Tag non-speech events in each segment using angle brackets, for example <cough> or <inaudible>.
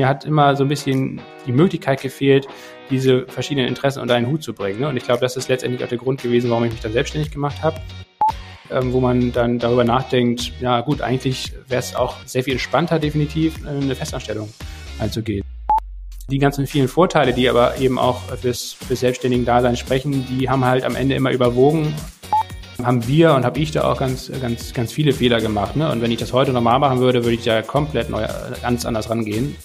Mir hat immer so ein bisschen die Möglichkeit gefehlt, diese verschiedenen Interessen unter einen Hut zu bringen. Ne? Und ich glaube, das ist letztendlich auch der Grund gewesen, warum ich mich dann selbstständig gemacht habe. Ähm, wo man dann darüber nachdenkt, ja gut, eigentlich wäre es auch sehr viel entspannter, definitiv eine Festanstellung einzugehen. Die ganzen vielen Vorteile, die aber eben auch fürs, fürs selbstständigen Dasein sprechen, die haben halt am Ende immer überwogen. Haben wir und habe ich da auch ganz, ganz, ganz viele Fehler gemacht. Ne? Und wenn ich das heute nochmal machen würde, würde ich da komplett neu, ganz anders rangehen.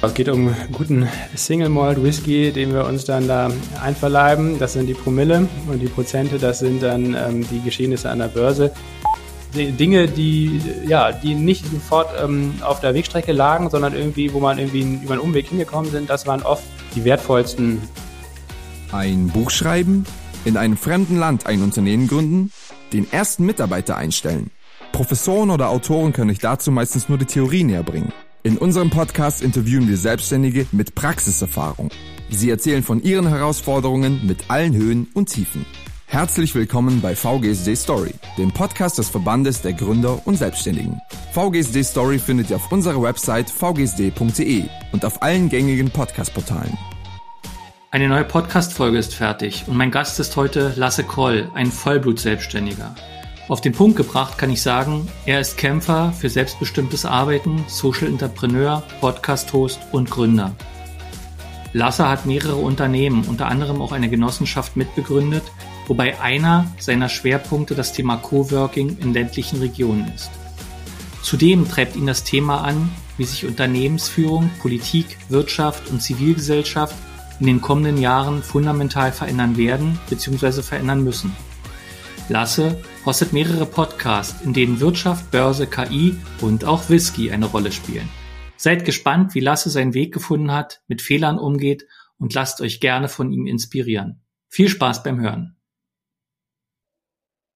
Es geht um guten Single Malt Whisky, den wir uns dann da einverleiben. Das sind die Promille und die Prozente, das sind dann ähm, die Geschehnisse an der Börse. Die Dinge, die ja, die nicht sofort ähm, auf der Wegstrecke lagen, sondern irgendwie, wo man irgendwie über einen Umweg hingekommen sind, das waren oft die wertvollsten. Ein Buch schreiben, in einem fremden Land ein Unternehmen gründen, den ersten Mitarbeiter einstellen. Professoren oder Autoren können euch dazu meistens nur die Theorie näher bringen. In unserem Podcast interviewen wir Selbstständige mit Praxiserfahrung. Sie erzählen von ihren Herausforderungen mit allen Höhen und Tiefen. Herzlich willkommen bei VGSD Story, dem Podcast des Verbandes der Gründer und Selbstständigen. VGSD Story findet ihr auf unserer Website vgsd.de und auf allen gängigen Podcast-Portalen. Eine neue Podcast-Folge ist fertig und mein Gast ist heute Lasse Koll, ein Vollblut-Selbstständiger. Auf den Punkt gebracht kann ich sagen, er ist Kämpfer für selbstbestimmtes Arbeiten, Social Entrepreneur, Podcast-Host und Gründer. Lasse hat mehrere Unternehmen, unter anderem auch eine Genossenschaft mitbegründet, wobei einer seiner Schwerpunkte das Thema Coworking in ländlichen Regionen ist. Zudem treibt ihn das Thema an, wie sich Unternehmensführung, Politik, Wirtschaft und Zivilgesellschaft in den kommenden Jahren fundamental verändern werden bzw. verändern müssen. Lasse hostet mehrere Podcasts, in denen Wirtschaft, Börse, KI und auch Whisky eine Rolle spielen. Seid gespannt, wie Lasse seinen Weg gefunden hat, mit Fehlern umgeht und lasst euch gerne von ihm inspirieren. Viel Spaß beim Hören.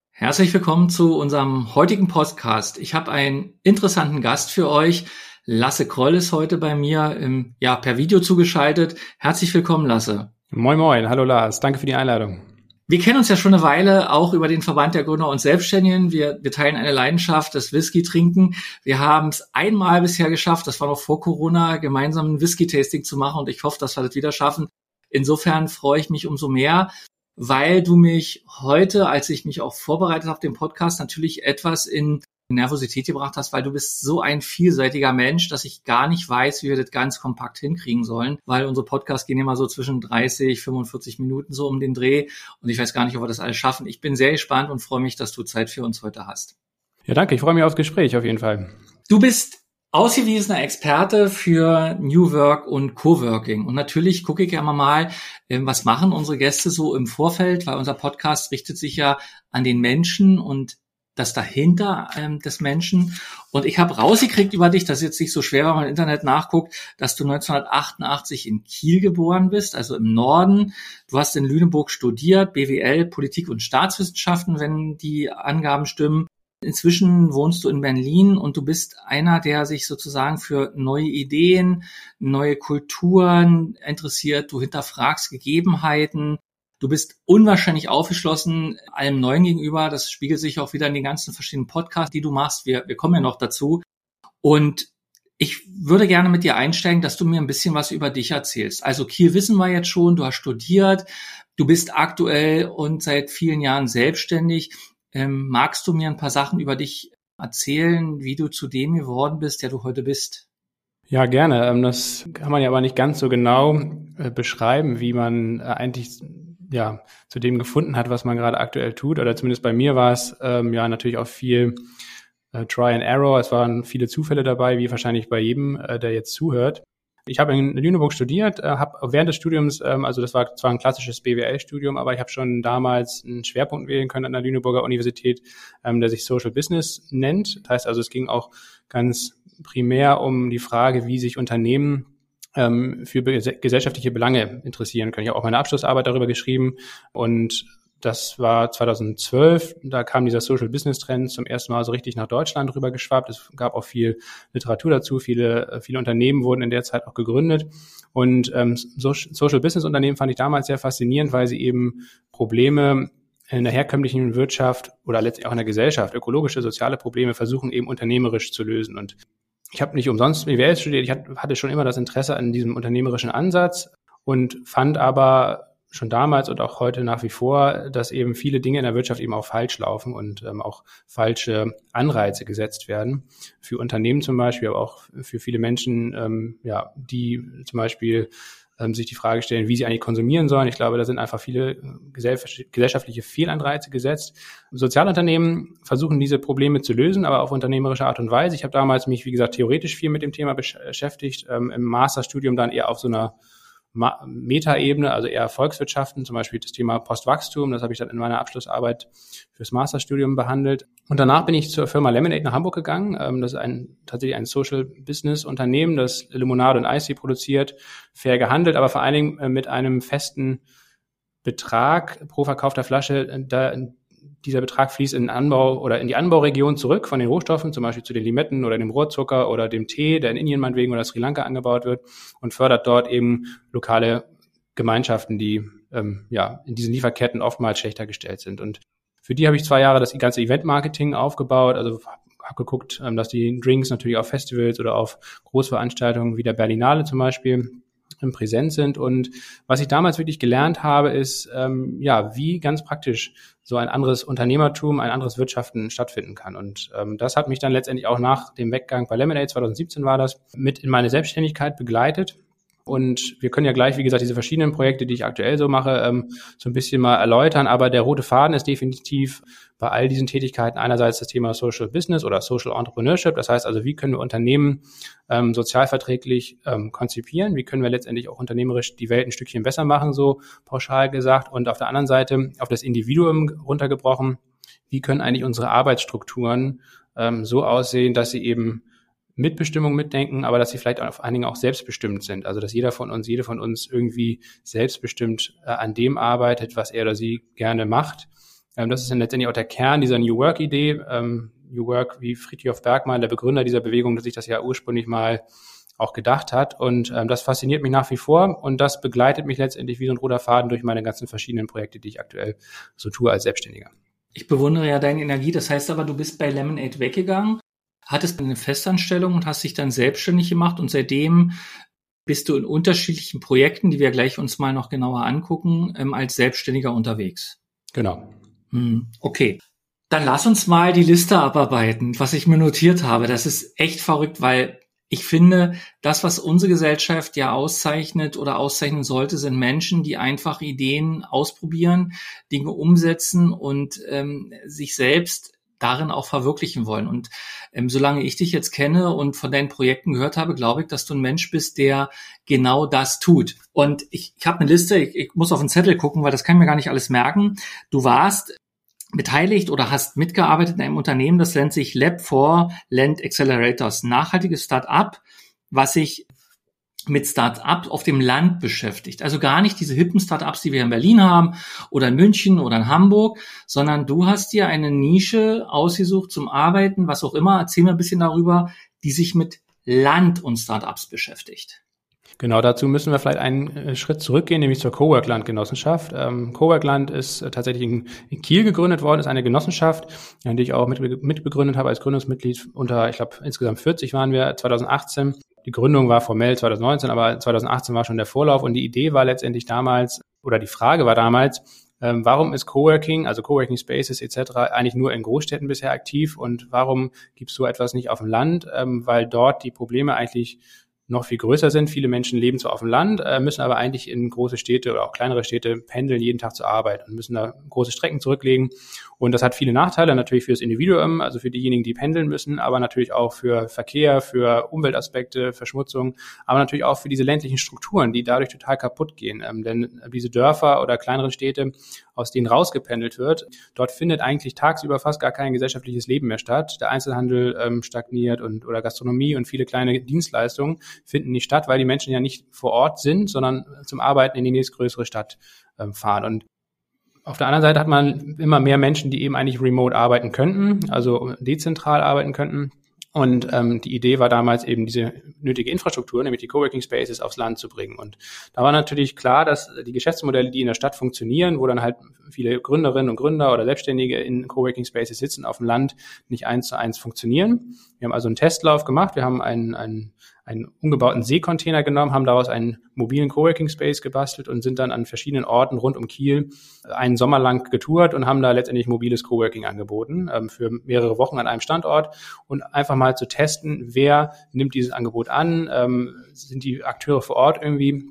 Herzlich willkommen zu unserem heutigen Podcast. Ich habe einen interessanten Gast für euch. Lasse Kroll ist heute bei mir im, ja, per Video zugeschaltet. Herzlich willkommen, Lasse. Moin, moin. Hallo, Lars. Danke für die Einladung. Wir kennen uns ja schon eine Weile auch über den Verband der Gründer und Selbstständigen. Wir, wir teilen eine Leidenschaft, das Whisky trinken. Wir haben es einmal bisher geschafft, das war noch vor Corona, gemeinsam ein Whisky-Tasting zu machen und ich hoffe, dass wir das wieder schaffen. Insofern freue ich mich umso mehr, weil du mich heute, als ich mich auch vorbereitet habe, den Podcast natürlich etwas in Nervosität gebracht hast, weil du bist so ein vielseitiger Mensch, dass ich gar nicht weiß, wie wir das ganz kompakt hinkriegen sollen, weil unsere Podcasts gehen immer so zwischen 30, 45 Minuten so um den Dreh und ich weiß gar nicht, ob wir das alles schaffen. Ich bin sehr gespannt und freue mich, dass du Zeit für uns heute hast. Ja, danke. Ich freue mich aufs Gespräch auf jeden Fall. Du bist ausgewiesener Experte für New Work und Coworking. Und natürlich gucke ich ja mal, ähm, was machen unsere Gäste so im Vorfeld, weil unser Podcast richtet sich ja an den Menschen und das dahinter ähm, des Menschen. Und ich habe rausgekriegt über dich, das ist jetzt nicht so schwer, wenn man im Internet nachguckt, dass du 1988 in Kiel geboren bist, also im Norden. Du hast in Lüneburg studiert, BWL, Politik und Staatswissenschaften, wenn die Angaben stimmen. Inzwischen wohnst du in Berlin und du bist einer, der sich sozusagen für neue Ideen, neue Kulturen interessiert. Du hinterfragst Gegebenheiten, Du bist unwahrscheinlich aufgeschlossen allem Neuen gegenüber. Das spiegelt sich auch wieder in den ganzen verschiedenen Podcasts, die du machst. Wir, wir kommen ja noch dazu. Und ich würde gerne mit dir einsteigen, dass du mir ein bisschen was über dich erzählst. Also Kiel wissen wir jetzt schon, du hast studiert, du bist aktuell und seit vielen Jahren selbstständig. Ähm, magst du mir ein paar Sachen über dich erzählen, wie du zu dem geworden bist, der du heute bist? Ja, gerne. Ähm, das kann man ja aber nicht ganz so genau äh, beschreiben, wie man äh, eigentlich ja, zu dem gefunden hat, was man gerade aktuell tut. Oder zumindest bei mir war es ähm, ja natürlich auch viel äh, Try and Error. Es waren viele Zufälle dabei, wie wahrscheinlich bei jedem, äh, der jetzt zuhört. Ich habe in Lüneburg studiert, äh, habe während des Studiums, ähm, also das war zwar ein klassisches BWL-Studium, aber ich habe schon damals einen Schwerpunkt wählen können an der Lüneburger Universität, ähm, der sich Social Business nennt. Das heißt also, es ging auch ganz primär um die Frage, wie sich Unternehmen ähm, für gesellschaftliche Belange interessieren können. Ich habe auch meine Abschlussarbeit darüber geschrieben und das war 2012, da kam dieser Social Business Trend zum ersten Mal so richtig nach Deutschland rüber geschwappt. Es gab auch viel Literatur dazu, viele, viele Unternehmen wurden in der Zeit auch gegründet. Und ähm, Social Business Unternehmen fand ich damals sehr faszinierend, weil sie eben Probleme in der herkömmlichen Wirtschaft oder letztlich auch in der Gesellschaft, ökologische, soziale Probleme versuchen eben unternehmerisch zu lösen. Und ich habe nicht umsonst BWL studiert, ich hatte schon immer das Interesse an diesem unternehmerischen Ansatz und fand aber schon damals und auch heute nach wie vor, dass eben viele Dinge in der Wirtschaft eben auch falsch laufen und ähm, auch falsche Anreize gesetzt werden. Für Unternehmen zum Beispiel, aber auch für viele Menschen, ähm, ja, die zum Beispiel ähm, sich die Frage stellen, wie sie eigentlich konsumieren sollen. Ich glaube, da sind einfach viele äh, gesellschaftliche Fehlanreize gesetzt. Sozialunternehmen versuchen diese Probleme zu lösen, aber auf unternehmerische Art und Weise. Ich habe damals mich, wie gesagt, theoretisch viel mit dem Thema beschäftigt, ähm, im Masterstudium dann eher auf so einer Metaebene, also eher Volkswirtschaften, zum Beispiel das Thema Postwachstum, das habe ich dann in meiner Abschlussarbeit fürs Masterstudium behandelt. Und danach bin ich zur Firma Lemonade nach Hamburg gegangen. Ähm, das ist ein, tatsächlich ein Social Business Unternehmen, das Limonade und Eistee produziert, fair gehandelt, aber vor allen Dingen äh, mit einem festen Betrag pro verkaufter Flasche, äh, da, dieser Betrag fließt in Anbau oder in die Anbauregion zurück von den Rohstoffen, zum Beispiel zu den Limetten oder dem Rohrzucker oder dem Tee, der in Indien meinetwegen oder Sri Lanka angebaut wird und fördert dort eben lokale Gemeinschaften, die ähm, ja in diesen Lieferketten oftmals schlechter gestellt sind. Und für die habe ich zwei Jahre das ganze Event-Marketing aufgebaut, also habe geguckt, ähm, dass die Drinks natürlich auf Festivals oder auf Großveranstaltungen wie der Berlinale zum Beispiel präsent sind. Und was ich damals wirklich gelernt habe, ist, ähm, ja, wie ganz praktisch so ein anderes Unternehmertum, ein anderes Wirtschaften stattfinden kann. Und ähm, das hat mich dann letztendlich auch nach dem Weggang bei Lemonade, 2017 war das, mit in meine Selbstständigkeit begleitet. Und wir können ja gleich, wie gesagt, diese verschiedenen Projekte, die ich aktuell so mache, ähm, so ein bisschen mal erläutern. Aber der rote Faden ist definitiv bei all diesen Tätigkeiten einerseits das Thema Social Business oder Social Entrepreneurship. Das heißt also, wie können wir Unternehmen ähm, sozialverträglich ähm, konzipieren? Wie können wir letztendlich auch unternehmerisch die Welt ein Stückchen besser machen, so pauschal gesagt? Und auf der anderen Seite, auf das Individuum runtergebrochen, wie können eigentlich unsere Arbeitsstrukturen ähm, so aussehen, dass sie eben Mitbestimmung mitdenken, aber dass sie vielleicht auf einigen auch selbstbestimmt sind. Also dass jeder von uns, jede von uns irgendwie selbstbestimmt äh, an dem arbeitet, was er oder sie gerne macht. Ähm, das ist dann letztendlich auch der Kern dieser New Work-Idee. Ähm, New Work, wie Friedhof Bergmann, der Begründer dieser Bewegung, dass sich das ja ursprünglich mal auch gedacht hat. Und ähm, das fasziniert mich nach wie vor und das begleitet mich letztendlich wie so ein roter Faden durch meine ganzen verschiedenen Projekte, die ich aktuell so tue als Selbstständiger. Ich bewundere ja deine Energie. Das heißt aber, du bist bei Lemonade weggegangen hattest eine Festanstellung und hast dich dann selbstständig gemacht und seitdem bist du in unterschiedlichen Projekten, die wir gleich uns mal noch genauer angucken, ähm, als Selbstständiger unterwegs. Genau. Hm, okay. Dann lass uns mal die Liste abarbeiten, was ich mir notiert habe. Das ist echt verrückt, weil ich finde, das, was unsere Gesellschaft ja auszeichnet oder auszeichnen sollte, sind Menschen, die einfach Ideen ausprobieren, Dinge umsetzen und ähm, sich selbst darin auch verwirklichen wollen. Und ähm, solange ich dich jetzt kenne und von deinen Projekten gehört habe, glaube ich, dass du ein Mensch bist, der genau das tut. Und ich, ich habe eine Liste, ich, ich muss auf den Zettel gucken, weil das kann ich mir gar nicht alles merken. Du warst beteiligt oder hast mitgearbeitet in einem Unternehmen, das nennt sich Lab for Land Accelerators, nachhaltiges Start-up, was sich mit Start-up auf dem Land beschäftigt. Also gar nicht diese hippen Start-ups, die wir in Berlin haben oder in München oder in Hamburg, sondern du hast dir eine Nische ausgesucht zum Arbeiten, was auch immer. Erzähl mir ein bisschen darüber, die sich mit Land und Start-ups beschäftigt. Genau, dazu müssen wir vielleicht einen äh, Schritt zurückgehen, nämlich zur Cowork-Land-Genossenschaft. Ähm, Cowork-Land ist äh, tatsächlich in, Kiel gegründet worden, ist eine Genossenschaft, die ich auch mit, mitbegründet habe als Gründungsmitglied. Unter, ich glaube, insgesamt 40 waren wir 2018. Die Gründung war formell 2019, aber 2018 war schon der Vorlauf und die Idee war letztendlich damals, oder die Frage war damals, ähm, warum ist Coworking, also Coworking Spaces etc. eigentlich nur in Großstädten bisher aktiv und warum gibt es so etwas nicht auf dem Land? Ähm, weil dort die Probleme eigentlich noch viel größer sind. Viele Menschen leben zwar auf dem Land, äh, müssen aber eigentlich in große Städte oder auch kleinere Städte pendeln jeden Tag zur Arbeit und müssen da große Strecken zurücklegen. Und das hat viele Nachteile, natürlich für das Individuum, also für diejenigen, die pendeln müssen, aber natürlich auch für Verkehr, für Umweltaspekte, Verschmutzung, aber natürlich auch für diese ländlichen Strukturen, die dadurch total kaputt gehen. Ähm, denn diese Dörfer oder kleineren Städte, aus denen rausgependelt wird, dort findet eigentlich tagsüber fast gar kein gesellschaftliches Leben mehr statt. Der Einzelhandel ähm, stagniert und oder Gastronomie und viele kleine Dienstleistungen finden nicht statt, weil die Menschen ja nicht vor Ort sind, sondern zum Arbeiten in die nächstgrößere Stadt ähm, fahren. Und auf der anderen Seite hat man immer mehr Menschen, die eben eigentlich remote arbeiten könnten, also dezentral arbeiten könnten. Und ähm, die Idee war damals eben diese nötige Infrastruktur, nämlich die Coworking Spaces aufs Land zu bringen. Und da war natürlich klar, dass die Geschäftsmodelle, die in der Stadt funktionieren, wo dann halt viele Gründerinnen und Gründer oder Selbstständige in Coworking Spaces sitzen auf dem Land, nicht eins zu eins funktionieren. Wir haben also einen Testlauf gemacht. Wir haben einen, einen einen umgebauten Seekontainer genommen, haben daraus einen mobilen Coworking Space gebastelt und sind dann an verschiedenen Orten rund um Kiel einen Sommer lang getourt und haben da letztendlich mobiles Coworking angeboten ähm, für mehrere Wochen an einem Standort. Und einfach mal zu testen, wer nimmt dieses Angebot an, ähm, sind die Akteure vor Ort irgendwie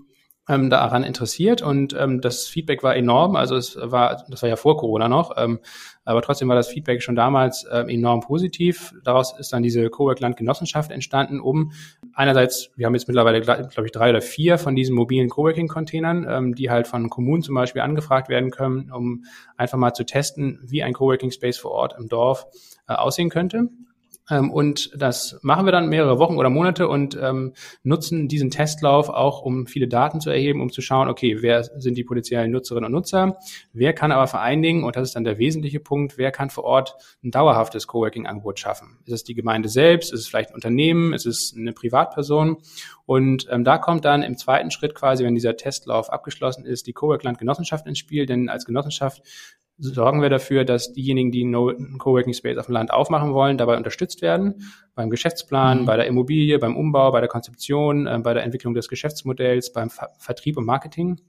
ähm, daran interessiert und ähm, das Feedback war enorm. Also es war, das war ja vor Corona noch, ähm, aber trotzdem war das Feedback schon damals ähm, enorm positiv. Daraus ist dann diese Cowork-Land Genossenschaft entstanden, um einerseits, wir haben jetzt mittlerweile, glaube ich, drei oder vier von diesen mobilen Coworking-Containern, ähm, die halt von Kommunen zum Beispiel angefragt werden können, um einfach mal zu testen, wie ein Coworking-Space vor Ort im Dorf äh, aussehen könnte. Ähm, und das machen wir dann mehrere Wochen oder Monate und ähm, nutzen diesen Testlauf auch, um viele Daten zu erheben, um zu schauen, okay, wer sind die potenziellen Nutzerinnen und Nutzer, wer kann aber vor allen Dingen, und das ist dann der wesentliche Punkt, wer kann vor Ort ein dauerhaftes Coworking-Angebot schaffen? Ist es die Gemeinde selbst? Ist es vielleicht ein Unternehmen? Ist es eine Privatperson? Und ähm, da kommt dann im zweiten Schritt quasi, wenn dieser Testlauf abgeschlossen ist, die Coworkland Genossenschaft ins Spiel, denn als Genossenschaft sorgen wir dafür, dass diejenigen, die einen Coworking Space auf dem Land aufmachen wollen, dabei unterstützt werden. Beim Geschäftsplan, mhm. bei der Immobilie, beim Umbau, bei der Konzeption, äh, bei der Entwicklung des Geschäftsmodells, beim Ver Vertrieb und Marketing.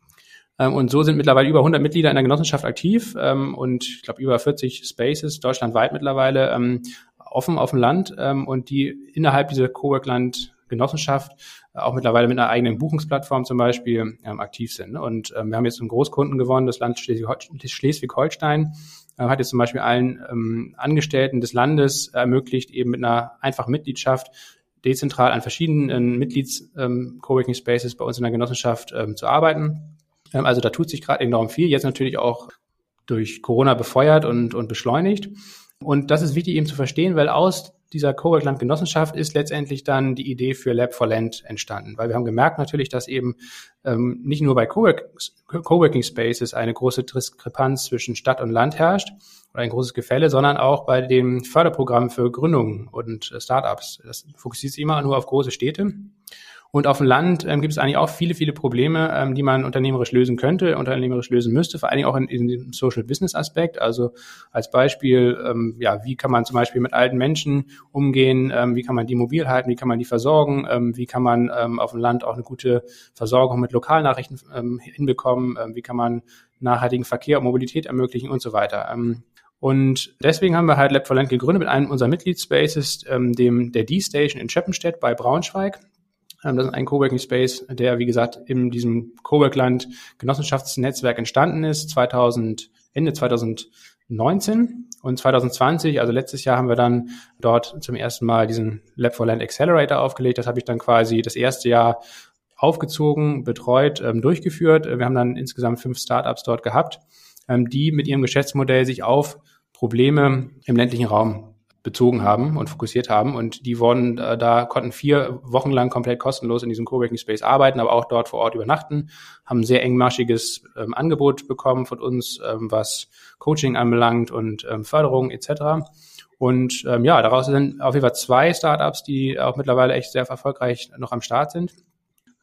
Ähm, und so sind mittlerweile über 100 Mitglieder in der Genossenschaft aktiv ähm, und ich glaube über 40 Spaces deutschlandweit mittlerweile ähm, offen auf dem Land ähm, und die innerhalb dieser Cowork-Land Genossenschaft auch mittlerweile mit einer eigenen Buchungsplattform zum Beispiel ähm, aktiv sind. Und ähm, wir haben jetzt einen Großkunden gewonnen, das Land Schleswig-Holstein äh, hat jetzt zum Beispiel allen ähm, Angestellten des Landes ermöglicht, eben mit einer einfachen Mitgliedschaft dezentral an verschiedenen Mitglieds-Coworking ähm, Spaces bei uns in der Genossenschaft ähm, zu arbeiten. Ähm, also da tut sich gerade enorm viel, jetzt natürlich auch durch Corona befeuert und, und beschleunigt. Und das ist wichtig eben zu verstehen, weil aus dieser Cowork-Land Genossenschaft ist letztendlich dann die Idee für Lab for Land entstanden, weil wir haben gemerkt natürlich, dass eben ähm, nicht nur bei Coworking Spaces eine große Diskrepanz zwischen Stadt und Land herrscht oder ein großes Gefälle, sondern auch bei dem Förderprogramm für Gründungen und äh, Startups. Das fokussiert sich immer nur auf große Städte. Und auf dem Land ähm, gibt es eigentlich auch viele, viele Probleme, ähm, die man unternehmerisch lösen könnte, unternehmerisch lösen müsste, vor allen Dingen auch in, in dem Social Business Aspekt. Also als Beispiel, ähm, ja, wie kann man zum Beispiel mit alten Menschen umgehen, ähm, wie kann man die mobil halten, wie kann man die versorgen, ähm, wie kann man ähm, auf dem Land auch eine gute Versorgung mit Lokalnachrichten ähm, hinbekommen, ähm, wie kann man nachhaltigen Verkehr und Mobilität ermöglichen und so weiter. Ähm, und deswegen haben wir halt Lab for Land gegründet mit einem unserer Mitgliedsspaces, ähm, dem der D-Station in Scheppenstedt bei Braunschweig. Ähm, das ist ein Coworking Space, der, wie gesagt, in diesem Coworkland Genossenschaftsnetzwerk entstanden ist, 2000, Ende 2019 und 2020, also letztes Jahr haben wir dann dort zum ersten Mal diesen Lab for Land Accelerator aufgelegt. Das habe ich dann quasi das erste Jahr aufgezogen, betreut, ähm, durchgeführt. Wir haben dann insgesamt fünf Startups dort gehabt, ähm, die mit ihrem Geschäftsmodell sich auf Probleme im ländlichen Raum bezogen haben und fokussiert haben. Und die wurden äh, da, konnten vier Wochen lang komplett kostenlos in diesem Coworking Space arbeiten, aber auch dort vor Ort übernachten, haben ein sehr engmaschiges ähm, Angebot bekommen von uns, ähm, was Coaching anbelangt und ähm, Förderung etc. Und ähm, ja, daraus sind auf jeden Fall zwei Startups, die auch mittlerweile echt sehr erfolgreich noch am Start sind.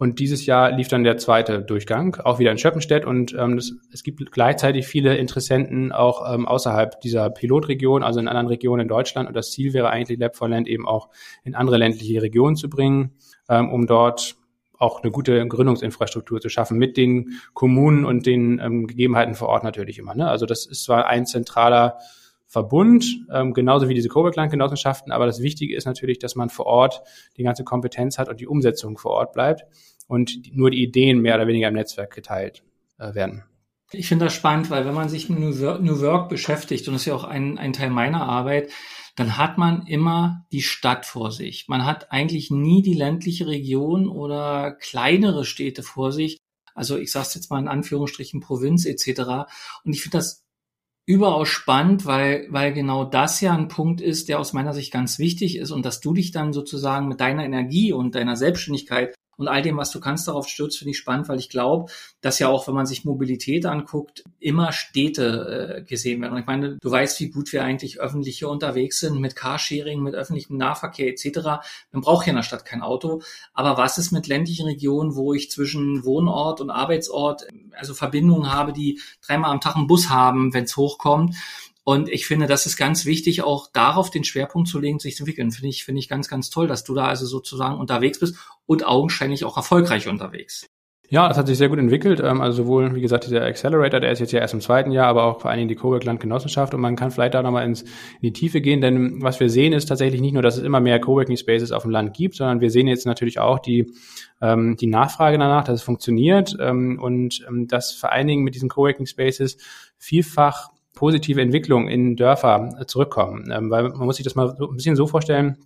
Und dieses Jahr lief dann der zweite Durchgang, auch wieder in Schöppenstedt. Und ähm, das, es gibt gleichzeitig viele Interessenten auch ähm, außerhalb dieser Pilotregion, also in anderen Regionen in Deutschland. Und das Ziel wäre eigentlich, Lab for Land eben auch in andere ländliche Regionen zu bringen, ähm, um dort auch eine gute Gründungsinfrastruktur zu schaffen mit den Kommunen und den ähm, Gegebenheiten vor Ort natürlich immer. Ne? Also das ist zwar ein zentraler Verbund, ähm, genauso wie diese Coburg-Landgenossenschaften, aber das Wichtige ist natürlich, dass man vor Ort die ganze Kompetenz hat und die Umsetzung vor Ort bleibt und nur die Ideen mehr oder weniger im Netzwerk geteilt äh, werden. Ich finde das spannend, weil wenn man sich mit New Work, New Work beschäftigt, und das ist ja auch ein, ein Teil meiner Arbeit, dann hat man immer die Stadt vor sich. Man hat eigentlich nie die ländliche Region oder kleinere Städte vor sich. Also ich sage es jetzt mal in Anführungsstrichen Provinz etc. Und ich finde das überaus spannend, weil, weil genau das ja ein Punkt ist, der aus meiner Sicht ganz wichtig ist und dass du dich dann sozusagen mit deiner Energie und deiner Selbstständigkeit und all dem, was du kannst, darauf stürzt, finde ich spannend, weil ich glaube, dass ja auch, wenn man sich Mobilität anguckt, immer Städte äh, gesehen werden. Und ich meine, du weißt, wie gut wir eigentlich öffentlich hier unterwegs sind mit Carsharing, mit öffentlichem Nahverkehr etc. Man braucht hier in der Stadt kein Auto. Aber was ist mit ländlichen Regionen, wo ich zwischen Wohnort und Arbeitsort also Verbindungen habe, die dreimal am Tag einen Bus haben, wenn es hochkommt? Und ich finde, das ist ganz wichtig, auch darauf den Schwerpunkt zu legen, sich zu entwickeln. Finde ich, finde ich ganz, ganz toll, dass du da also sozusagen unterwegs bist und augenscheinlich auch erfolgreich unterwegs. Ja, das hat sich sehr gut entwickelt. Ähm, also sowohl, wie gesagt, dieser Accelerator, der ist jetzt ja erst im zweiten Jahr, aber auch vor allen Dingen die Cowork Landgenossenschaft. Und man kann vielleicht da nochmal ins, in die Tiefe gehen, denn was wir sehen, ist tatsächlich nicht nur, dass es immer mehr Coworking Spaces auf dem Land gibt, sondern wir sehen jetzt natürlich auch die, ähm, die Nachfrage danach, dass es funktioniert ähm, und dass vor allen Dingen mit diesen Coworking Spaces vielfach positive Entwicklungen in Dörfer zurückkommen. weil man muss sich das mal so ein bisschen so vorstellen,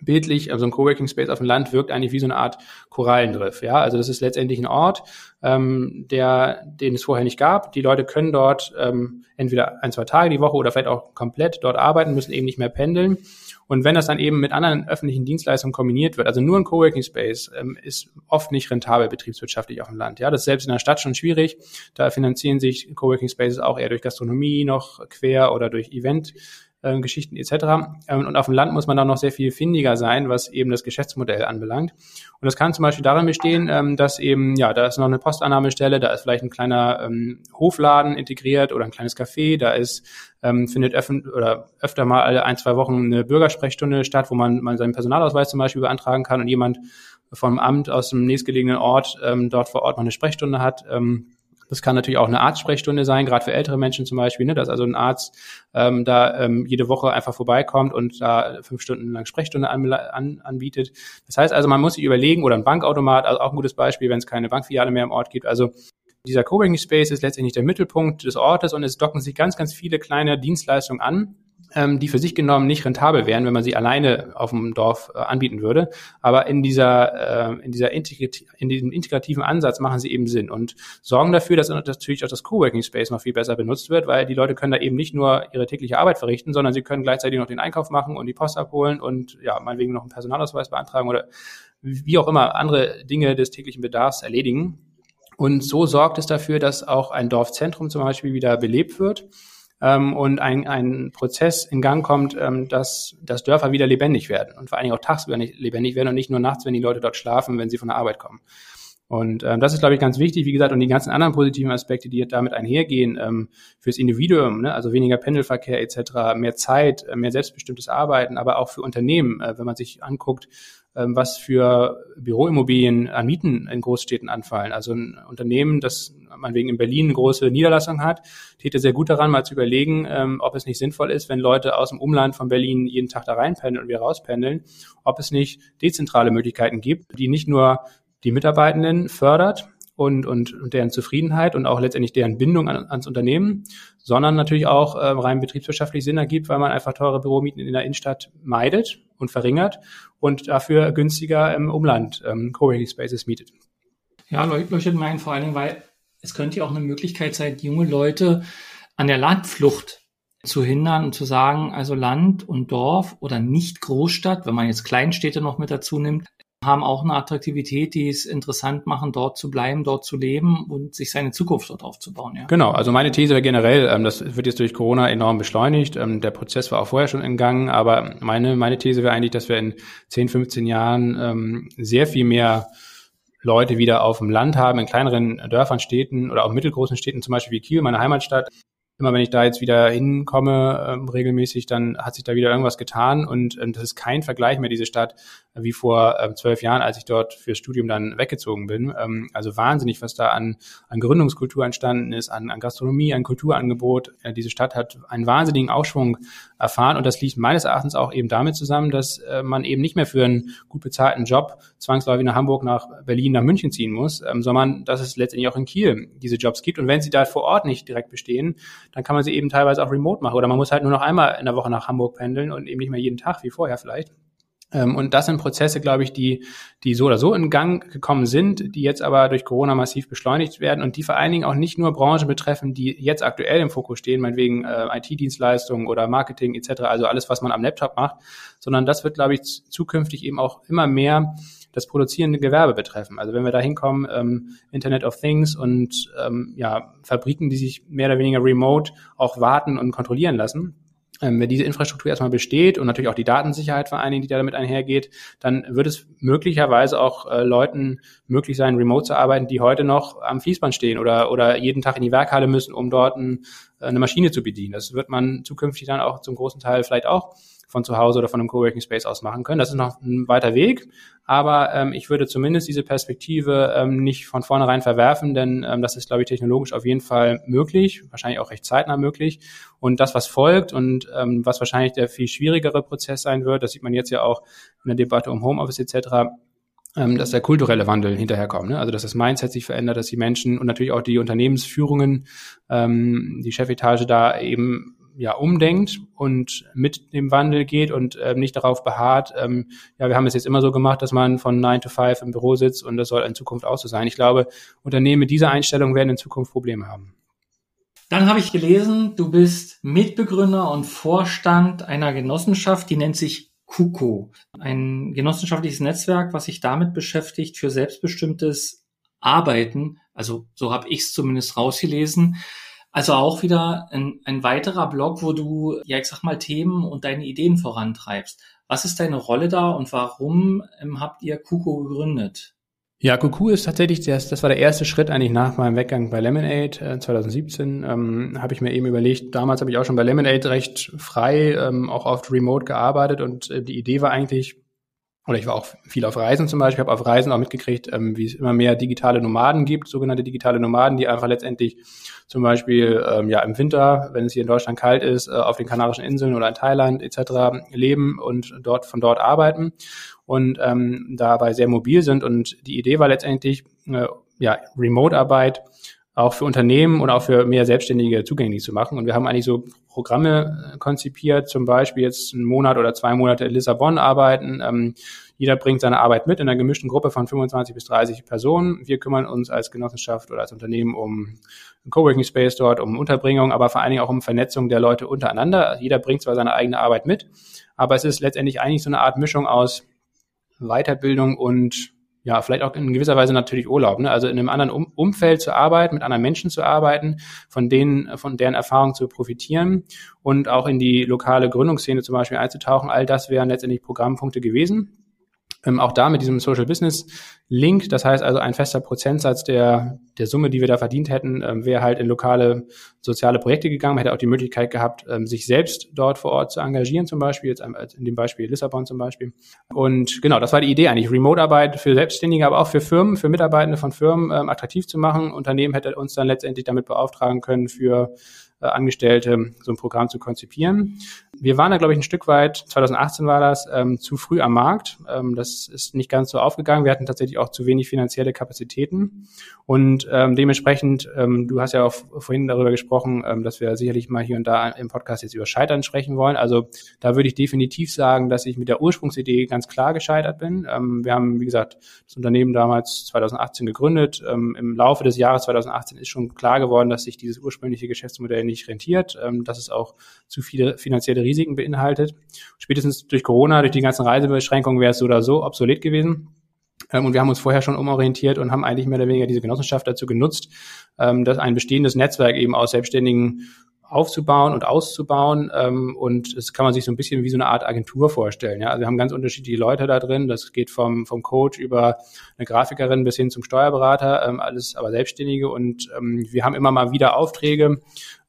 bildlich, also ein Coworking Space auf dem Land wirkt eigentlich wie so eine Art Korallendriff. Ja, also das ist letztendlich ein Ort, ähm, der, den es vorher nicht gab. Die Leute können dort ähm, entweder ein, zwei Tage die Woche oder vielleicht auch komplett dort arbeiten, müssen eben nicht mehr pendeln. Und wenn das dann eben mit anderen öffentlichen Dienstleistungen kombiniert wird, also nur ein Coworking Space ähm, ist oft nicht rentabel betriebswirtschaftlich auf dem Land. Ja, das ist selbst in der Stadt schon schwierig. Da finanzieren sich Coworking Spaces auch eher durch Gastronomie noch quer oder durch Event äh, Geschichten etc. Ähm, und auf dem Land muss man dann noch sehr viel findiger sein, was eben das Geschäftsmodell anbelangt. Und das kann zum Beispiel darin bestehen, ähm, dass eben, ja, da ist noch eine Postannahmestelle, da ist vielleicht ein kleiner ähm, Hofladen integriert oder ein kleines Café, da ist, ähm, findet öffn oder öfter mal alle ein, zwei Wochen eine Bürgersprechstunde statt, wo man, man seinen Personalausweis zum Beispiel beantragen kann und jemand vom Amt aus dem nächstgelegenen Ort ähm, dort vor Ort noch eine Sprechstunde hat. Ähm, das kann natürlich auch eine Arztsprechstunde sein, gerade für ältere Menschen zum Beispiel, ne, dass also ein Arzt ähm, da ähm, jede Woche einfach vorbeikommt und da fünf Stunden lang Sprechstunde an, an, anbietet. Das heißt also, man muss sich überlegen, oder ein Bankautomat, also auch ein gutes Beispiel, wenn es keine Bankfiliale mehr im Ort gibt. Also dieser Coworking Space ist letztendlich der Mittelpunkt des Ortes und es docken sich ganz, ganz viele kleine Dienstleistungen an ähm, die für sich genommen nicht rentabel wären, wenn man sie alleine auf dem Dorf äh, anbieten würde. Aber in dieser, äh, in dieser Integrat in diesem integrativen Ansatz machen sie eben Sinn und sorgen dafür, dass natürlich auch das Coworking Space noch viel besser benutzt wird, weil die Leute können da eben nicht nur ihre tägliche Arbeit verrichten, sondern sie können gleichzeitig noch den Einkauf machen und die Post abholen und ja, meinetwegen noch einen Personalausweis beantragen oder wie auch immer andere Dinge des täglichen Bedarfs erledigen. Und so sorgt es dafür, dass auch ein Dorfzentrum zum Beispiel wieder belebt wird ähm, und ein, ein Prozess in Gang kommt, ähm, dass, dass Dörfer wieder lebendig werden und vor allen Dingen auch tagsüber nicht lebendig werden und nicht nur nachts, wenn die Leute dort schlafen, wenn sie von der Arbeit kommen. Und ähm, das ist, glaube ich, ganz wichtig, wie gesagt, und die ganzen anderen positiven Aspekte, die damit einhergehen, ähm, fürs Individuum, ne? also weniger Pendelverkehr etc., mehr Zeit, äh, mehr selbstbestimmtes Arbeiten, aber auch für Unternehmen, äh, wenn man sich anguckt, was für Büroimmobilien an Mieten in Großstädten anfallen. Also ein Unternehmen, das meinetwegen in Berlin eine große Niederlassung hat, täte sehr gut daran, mal zu überlegen, ähm, ob es nicht sinnvoll ist, wenn Leute aus dem Umland von Berlin jeden Tag da reinpendeln und wieder rauspendeln, ob es nicht dezentrale Möglichkeiten gibt, die nicht nur die Mitarbeitenden fördert, und, und, und deren Zufriedenheit und auch letztendlich deren Bindung an, ans Unternehmen, sondern natürlich auch äh, rein betriebswirtschaftlich Sinn ergibt, weil man einfach teure Büromieten in der Innenstadt meidet und verringert und dafür günstiger im Umland ähm, Coworking Spaces mietet. Ja, leuchtet mir ein, vor allen Dingen, weil es könnte ja auch eine Möglichkeit sein, junge Leute an der Landflucht zu hindern und zu sagen, also Land und Dorf oder nicht Großstadt, wenn man jetzt Kleinstädte noch mit dazu nimmt, haben auch eine Attraktivität, die es interessant machen, dort zu bleiben, dort zu leben und sich seine Zukunft dort aufzubauen. Ja. Genau, also meine These wäre generell, ähm, das wird jetzt durch Corona enorm beschleunigt. Ähm, der Prozess war auch vorher schon in Gang, aber meine, meine These wäre eigentlich, dass wir in 10, 15 Jahren ähm, sehr viel mehr Leute wieder auf dem Land haben, in kleineren Dörfern, Städten oder auch mittelgroßen Städten, zum Beispiel wie Kiel, meine Heimatstadt, immer wenn ich da jetzt wieder hinkomme, ähm, regelmäßig, dann hat sich da wieder irgendwas getan und ähm, das ist kein Vergleich mehr, diese Stadt, äh, wie vor ähm, zwölf Jahren, als ich dort fürs Studium dann weggezogen bin. Ähm, also wahnsinnig, was da an, an Gründungskultur entstanden ist, an, an Gastronomie, an Kulturangebot. Äh, diese Stadt hat einen wahnsinnigen Aufschwung erfahren und das liegt meines Erachtens auch eben damit zusammen, dass äh, man eben nicht mehr für einen gut bezahlten Job zwangsläufig nach Hamburg, nach Berlin, nach München ziehen muss, ähm, sondern dass es letztendlich auch in Kiel diese Jobs gibt und wenn sie da vor Ort nicht direkt bestehen, dann kann man sie eben teilweise auch remote machen. Oder man muss halt nur noch einmal in der Woche nach Hamburg pendeln und eben nicht mehr jeden Tag wie vorher vielleicht. Ähm, und das sind Prozesse, glaube ich, die, die so oder so in Gang gekommen sind, die jetzt aber durch Corona massiv beschleunigt werden und die vor allen Dingen auch nicht nur Branchen betreffen, die jetzt aktuell im Fokus stehen, meinetwegen äh, IT-Dienstleistungen oder Marketing etc., also alles, was man am Laptop macht, sondern das wird, glaube ich, zukünftig eben auch immer mehr das produzierende Gewerbe betreffen. Also wenn wir da hinkommen, ähm, Internet of Things und ähm, ja, Fabriken, die sich mehr oder weniger remote auch warten und kontrollieren lassen, ähm, wenn diese Infrastruktur erstmal besteht und natürlich auch die Datensicherheit vor allen Dingen, die damit einhergeht, dann wird es möglicherweise auch äh, Leuten möglich sein, remote zu arbeiten, die heute noch am Fließband stehen oder, oder jeden Tag in die Werkhalle müssen, um dort ein, eine Maschine zu bedienen. Das wird man zukünftig dann auch zum großen Teil vielleicht auch von zu Hause oder von einem Coworking Space aus machen können. Das ist noch ein weiter Weg, aber ähm, ich würde zumindest diese Perspektive ähm, nicht von vornherein verwerfen, denn ähm, das ist, glaube ich, technologisch auf jeden Fall möglich, wahrscheinlich auch recht zeitnah möglich. Und das, was folgt und ähm, was wahrscheinlich der viel schwierigere Prozess sein wird, das sieht man jetzt ja auch in der Debatte um Homeoffice etc., ähm, dass der kulturelle Wandel hinterherkommt. Ne? Also dass das Mindset sich verändert, dass die Menschen und natürlich auch die Unternehmensführungen, ähm, die Chefetage da eben ja umdenkt und mit dem Wandel geht und äh, nicht darauf beharrt, ähm, ja, wir haben es jetzt immer so gemacht, dass man von 9 to 5 im Büro sitzt und das soll in Zukunft auch so sein. Ich glaube, Unternehmen mit dieser Einstellung werden in Zukunft Probleme haben. Dann habe ich gelesen, du bist Mitbegründer und Vorstand einer Genossenschaft, die nennt sich KUKO, ein genossenschaftliches Netzwerk, was sich damit beschäftigt, für selbstbestimmtes Arbeiten, also so habe ich es zumindest rausgelesen, also auch wieder ein, ein weiterer Blog, wo du, ja, ich sag mal, Themen und deine Ideen vorantreibst. Was ist deine Rolle da und warum ähm, habt ihr Kuko gegründet? Ja, Kuku ist tatsächlich, das, das war der erste Schritt eigentlich nach meinem Weggang bei Lemonade äh, 2017. Ähm, habe ich mir eben überlegt, damals habe ich auch schon bei Lemonade recht frei, ähm, auch oft remote gearbeitet und äh, die Idee war eigentlich, oder ich war auch viel auf Reisen zum Beispiel, habe auf Reisen auch mitgekriegt, ähm, wie es immer mehr digitale Nomaden gibt, sogenannte digitale Nomaden, die einfach letztendlich zum Beispiel ähm, ja im Winter, wenn es hier in Deutschland kalt ist, äh, auf den Kanarischen Inseln oder in Thailand etc. leben und dort von dort arbeiten und ähm, dabei sehr mobil sind. Und die Idee war letztendlich äh, ja Remote-Arbeit auch für Unternehmen und auch für mehr Selbstständige zugänglich zu machen. Und wir haben eigentlich so Programme äh, konzipiert, zum Beispiel jetzt einen Monat oder zwei Monate in Lissabon arbeiten. Ähm, jeder bringt seine Arbeit mit in einer gemischten Gruppe von 25 bis 30 Personen. Wir kümmern uns als Genossenschaft oder als Unternehmen um Coworking Space dort, um Unterbringung, aber vor allen Dingen auch um Vernetzung der Leute untereinander. Jeder bringt zwar seine eigene Arbeit mit, aber es ist letztendlich eigentlich so eine Art Mischung aus Weiterbildung und ja, vielleicht auch in gewisser Weise natürlich Urlaub, ne? also in einem anderen um Umfeld zu arbeiten, mit anderen Menschen zu arbeiten, von denen, von deren Erfahrung zu profitieren und auch in die lokale Gründungsszene zum Beispiel einzutauchen. All das wären letztendlich Programmpunkte gewesen. Ähm, auch da mit diesem Social Business Link, das heißt also ein fester Prozentsatz der, der Summe, die wir da verdient hätten, ähm, wäre halt in lokale soziale Projekte gegangen. Man hätte auch die Möglichkeit gehabt, ähm, sich selbst dort vor Ort zu engagieren, zum Beispiel, jetzt in dem Beispiel Lissabon zum Beispiel. Und genau, das war die Idee eigentlich, Remote-Arbeit für Selbstständige, aber auch für Firmen, für Mitarbeitende von Firmen ähm, attraktiv zu machen. Unternehmen hätte uns dann letztendlich damit beauftragen können, für äh, Angestellte so ein Programm zu konzipieren. Wir waren da, glaube ich, ein Stück weit, 2018 war das, ähm, zu früh am Markt. Ähm, das ist nicht ganz so aufgegangen. Wir hatten tatsächlich auch zu wenig finanzielle Kapazitäten. Und ähm, dementsprechend, ähm, du hast ja auch vorhin darüber gesprochen, ähm, dass wir sicherlich mal hier und da im Podcast jetzt über Scheitern sprechen wollen. Also da würde ich definitiv sagen, dass ich mit der Ursprungsidee ganz klar gescheitert bin. Ähm, wir haben, wie gesagt, das Unternehmen damals 2018 gegründet. Ähm, Im Laufe des Jahres 2018 ist schon klar geworden, dass sich dieses ursprüngliche Geschäftsmodell nicht rentiert, ähm, dass es auch zu viele finanzielle Risiken beinhaltet. Spätestens durch Corona, durch die ganzen Reisebeschränkungen wäre es so oder so obsolet gewesen. Ähm, und wir haben uns vorher schon umorientiert und haben eigentlich mehr oder weniger diese Genossenschaft dazu genutzt, ähm, dass ein bestehendes Netzwerk eben aus Selbstständigen aufzubauen und auszubauen. Ähm, und das kann man sich so ein bisschen wie so eine Art Agentur vorstellen. Ja? Also wir haben ganz unterschiedliche Leute da drin. Das geht vom, vom Coach über eine Grafikerin bis hin zum Steuerberater, ähm, alles aber Selbstständige. Und ähm, wir haben immer mal wieder Aufträge,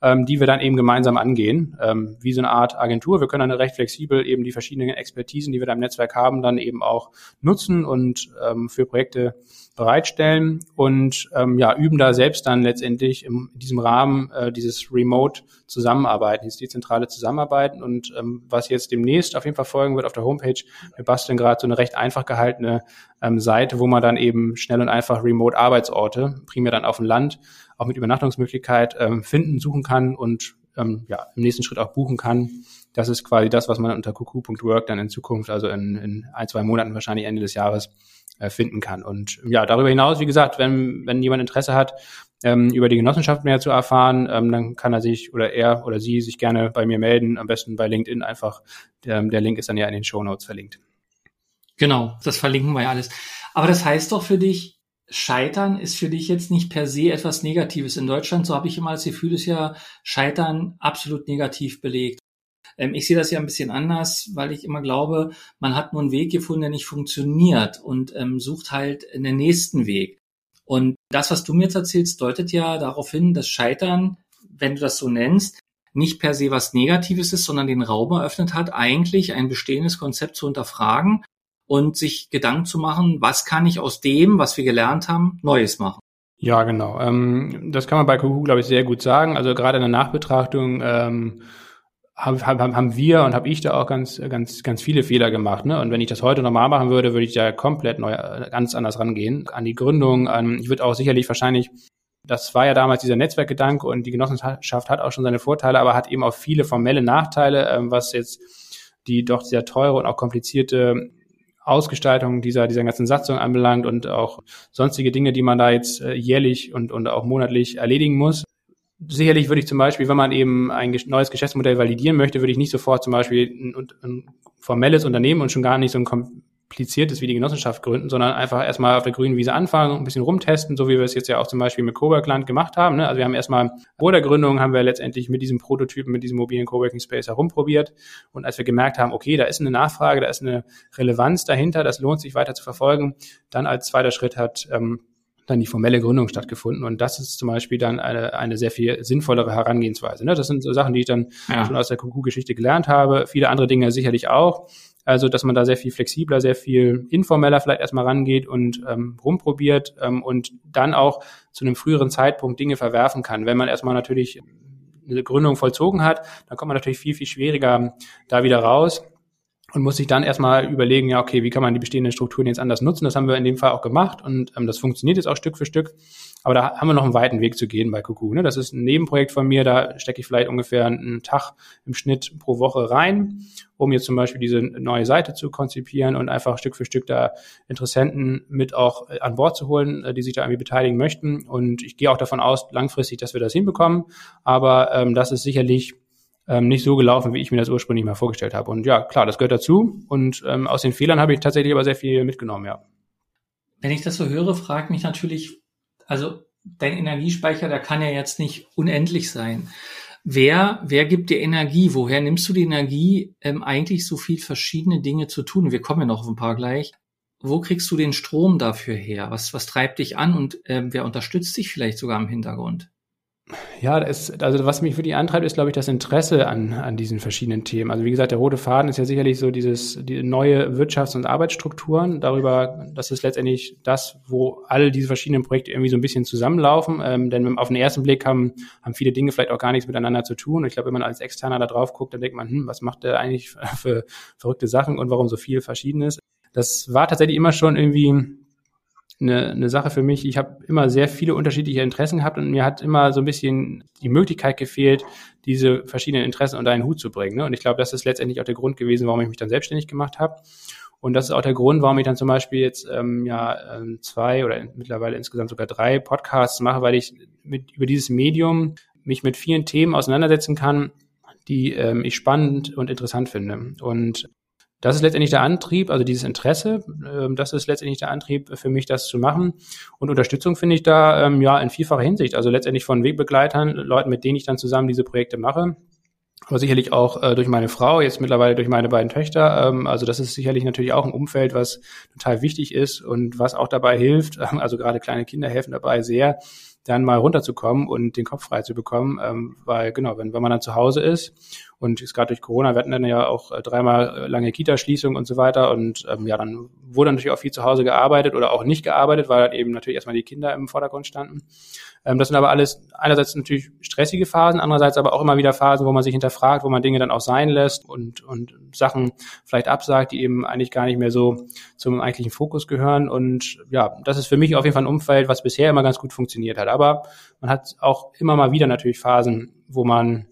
ähm, die wir dann eben gemeinsam angehen, ähm, wie so eine Art Agentur. Wir können dann recht flexibel eben die verschiedenen Expertisen, die wir da im Netzwerk haben, dann eben auch nutzen und ähm, für Projekte bereitstellen und ähm, ja, üben da selbst dann letztendlich in diesem Rahmen äh, dieses Remote Zusammenarbeiten, dieses dezentrale Zusammenarbeiten und ähm, was jetzt demnächst auf jeden Fall folgen wird auf der Homepage, wir basteln gerade so eine recht einfach gehaltene ähm, Seite, wo man dann eben schnell und einfach Remote Arbeitsorte, primär dann auf dem Land, auch mit Übernachtungsmöglichkeit ähm, finden, suchen kann und ähm, ja, im nächsten Schritt auch buchen kann. Das ist quasi das, was man unter kuku.work dann in Zukunft, also in, in ein, zwei Monaten wahrscheinlich Ende des Jahres finden kann. Und ja, darüber hinaus, wie gesagt, wenn, wenn jemand Interesse hat, ähm, über die Genossenschaft mehr zu erfahren, ähm, dann kann er sich oder er oder sie sich gerne bei mir melden, am besten bei LinkedIn einfach. Der, der Link ist dann ja in den Show Notes verlinkt. Genau, das verlinken wir ja alles. Aber das heißt doch für dich, Scheitern ist für dich jetzt nicht per se etwas Negatives. In Deutschland, so habe ich immer das Gefühl, ist ja Scheitern absolut negativ belegt. Ähm, ich sehe das ja ein bisschen anders, weil ich immer glaube, man hat nur einen Weg gefunden, der nicht funktioniert und ähm, sucht halt einen nächsten Weg. Und das, was du mir jetzt erzählst, deutet ja darauf hin, dass Scheitern, wenn du das so nennst, nicht per se was Negatives ist, sondern den Raum eröffnet hat, eigentlich ein bestehendes Konzept zu hinterfragen und sich Gedanken zu machen, was kann ich aus dem, was wir gelernt haben, Neues machen. Ja, genau. Ähm, das kann man bei Kuhu, glaube ich, sehr gut sagen. Also gerade in der Nachbetrachtung haben, haben, haben wir und habe ich da auch ganz, ganz, ganz viele Fehler gemacht. Ne? Und wenn ich das heute nochmal machen würde, würde ich da komplett neu, ganz anders rangehen an die Gründung. An, ich würde auch sicherlich wahrscheinlich, das war ja damals dieser Netzwerkgedanke und die Genossenschaft hat auch schon seine Vorteile, aber hat eben auch viele formelle Nachteile, ähm, was jetzt die doch sehr teure und auch komplizierte Ausgestaltung dieser, dieser ganzen Satzung anbelangt und auch sonstige Dinge, die man da jetzt äh, jährlich und, und auch monatlich erledigen muss. Sicherlich würde ich zum Beispiel, wenn man eben ein neues Geschäftsmodell validieren möchte, würde ich nicht sofort zum Beispiel ein, ein formelles Unternehmen und schon gar nicht so ein kompliziertes wie die Genossenschaft gründen, sondern einfach erstmal auf der grünen Wiese anfangen, ein bisschen rumtesten, so wie wir es jetzt ja auch zum Beispiel mit Coworkland gemacht haben. Ne? Also wir haben erstmal vor der Gründung haben wir letztendlich mit diesem Prototypen, mit diesem mobilen Coworking Space herumprobiert. Und als wir gemerkt haben, okay, da ist eine Nachfrage, da ist eine Relevanz dahinter, das lohnt sich weiter zu verfolgen, dann als zweiter Schritt hat ähm, dann die formelle Gründung stattgefunden. Und das ist zum Beispiel dann eine, eine sehr viel sinnvollere Herangehensweise. Ne? Das sind so Sachen, die ich dann ja. schon aus der Kuckuck-Geschichte gelernt habe. Viele andere Dinge sicherlich auch. Also, dass man da sehr viel flexibler, sehr viel informeller vielleicht erstmal rangeht und ähm, rumprobiert ähm, und dann auch zu einem früheren Zeitpunkt Dinge verwerfen kann. Wenn man erstmal natürlich eine Gründung vollzogen hat, dann kommt man natürlich viel, viel schwieriger da wieder raus und muss sich dann erstmal überlegen, ja, okay, wie kann man die bestehenden Strukturen jetzt anders nutzen? Das haben wir in dem Fall auch gemacht und ähm, das funktioniert jetzt auch Stück für Stück. Aber da haben wir noch einen weiten Weg zu gehen bei Kuku. Ne? Das ist ein Nebenprojekt von mir, da stecke ich vielleicht ungefähr einen Tag im Schnitt pro Woche rein, um jetzt zum Beispiel diese neue Seite zu konzipieren und einfach Stück für Stück da Interessenten mit auch äh, an Bord zu holen, äh, die sich da irgendwie beteiligen möchten. Und ich gehe auch davon aus, langfristig, dass wir das hinbekommen. Aber ähm, das ist sicherlich ähm, nicht so gelaufen, wie ich mir das ursprünglich mal vorgestellt habe. Und ja, klar, das gehört dazu. Und ähm, aus den Fehlern habe ich tatsächlich aber sehr viel mitgenommen, ja. Wenn ich das so höre, fragt mich natürlich, also dein Energiespeicher, der kann ja jetzt nicht unendlich sein. Wer, wer gibt dir Energie? Woher nimmst du die Energie, ähm, eigentlich so viel verschiedene Dinge zu tun? Wir kommen ja noch auf ein paar gleich. Wo kriegst du den Strom dafür her? Was, was treibt dich an und ähm, wer unterstützt dich vielleicht sogar im Hintergrund? Ja, das, also was mich wirklich antreibt, ist, glaube ich, das Interesse an, an diesen verschiedenen Themen. Also wie gesagt, der rote Faden ist ja sicherlich so dieses die neue Wirtschafts- und Arbeitsstrukturen. Darüber, das ist letztendlich das, wo alle diese verschiedenen Projekte irgendwie so ein bisschen zusammenlaufen. Ähm, denn auf den ersten Blick haben, haben viele Dinge vielleicht auch gar nichts miteinander zu tun. Und ich glaube, wenn man als Externer da drauf guckt, dann denkt man, hm, was macht der eigentlich für, <laughs> für verrückte Sachen und warum so viel Verschiedenes? Das war tatsächlich immer schon irgendwie eine, eine Sache für mich. Ich habe immer sehr viele unterschiedliche Interessen gehabt und mir hat immer so ein bisschen die Möglichkeit gefehlt, diese verschiedenen Interessen unter einen Hut zu bringen. Ne? Und ich glaube, das ist letztendlich auch der Grund gewesen, warum ich mich dann selbstständig gemacht habe. Und das ist auch der Grund, warum ich dann zum Beispiel jetzt ähm, ja ähm, zwei oder mittlerweile insgesamt sogar drei Podcasts mache, weil ich mit über dieses Medium mich mit vielen Themen auseinandersetzen kann, die ähm, ich spannend und interessant finde. Und das ist letztendlich der Antrieb, also dieses Interesse, ähm, das ist letztendlich der Antrieb für mich, das zu machen. Und Unterstützung finde ich da ähm, ja in vielfacher Hinsicht, also letztendlich von Wegbegleitern, Leuten, mit denen ich dann zusammen diese Projekte mache. Aber sicherlich auch äh, durch meine Frau, jetzt mittlerweile durch meine beiden Töchter. Ähm, also das ist sicherlich natürlich auch ein Umfeld, was total wichtig ist und was auch dabei hilft. <laughs> Also gerade kleine Kinder helfen dabei sehr, dann mal runterzukommen und den Kopf frei zu bekommen. Ähm, weil genau, wenn, wenn man dann zu Hause ist und ist gerade durch Corona, wir hatten dann ja auch äh, dreimal lange Kita-Schließung und so weiter. Und ähm, ja, dann wurde natürlich auch viel zu Hause gearbeitet oder auch nicht gearbeitet, weil halt eben natürlich erstmal die Kinder im Vordergrund standen. Ähm, das sind aber alles einerseits natürlich stressige Phasen, andererseits aber auch immer wieder Phasen, wo man sich hinterfragt, wo man Dinge dann auch sein lässt und, und Sachen vielleicht absagt, die eben eigentlich gar nicht mehr so zum eigentlichen Fokus gehören. Und ja, das ist für mich auf jeden Fall ein Umfeld, was bisher immer ganz gut funktioniert hat. Aber man hat auch immer mal wieder natürlich Phasen, wo man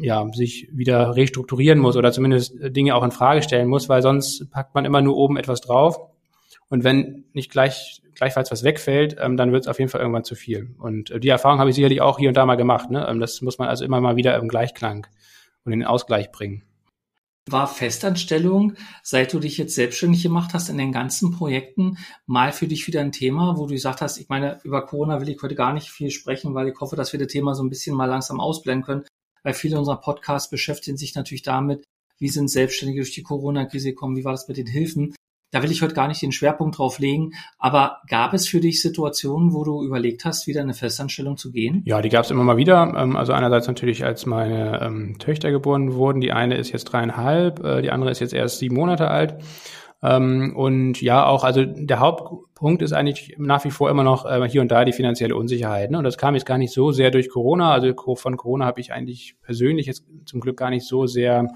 ja, sich wieder restrukturieren muss oder zumindest Dinge auch in Frage stellen muss, weil sonst packt man immer nur oben etwas drauf. Und wenn nicht gleich, gleichfalls was wegfällt, ähm, dann wird es auf jeden Fall irgendwann zu viel. Und äh, die Erfahrung habe ich sicherlich auch hier und da mal gemacht. Ne? Ähm, das muss man also immer mal wieder im Gleichklang und in den Ausgleich bringen. War Festanstellung, seit du dich jetzt selbstständig gemacht hast in den ganzen Projekten, mal für dich wieder ein Thema, wo du gesagt hast, ich meine, über Corona will ich heute gar nicht viel sprechen, weil ich hoffe, dass wir das Thema so ein bisschen mal langsam ausblenden können, weil viele unserer Podcasts beschäftigen sich natürlich damit, wie sind Selbstständige durch die Corona-Krise gekommen, wie war das mit den Hilfen. Da will ich heute gar nicht den Schwerpunkt drauf legen, aber gab es für dich Situationen, wo du überlegt hast, wieder in eine Festanstellung zu gehen? Ja, die gab es immer mal wieder. Ähm, also einerseits natürlich, als meine ähm, Töchter geboren wurden. Die eine ist jetzt dreieinhalb, äh, die andere ist jetzt erst sieben Monate alt. Ähm, und ja, auch, also der Hauptpunkt ist eigentlich nach wie vor immer noch äh, hier und da die finanzielle Unsicherheit. Ne? Und das kam jetzt gar nicht so sehr durch Corona. Also von Corona habe ich eigentlich persönlich jetzt zum Glück gar nicht so sehr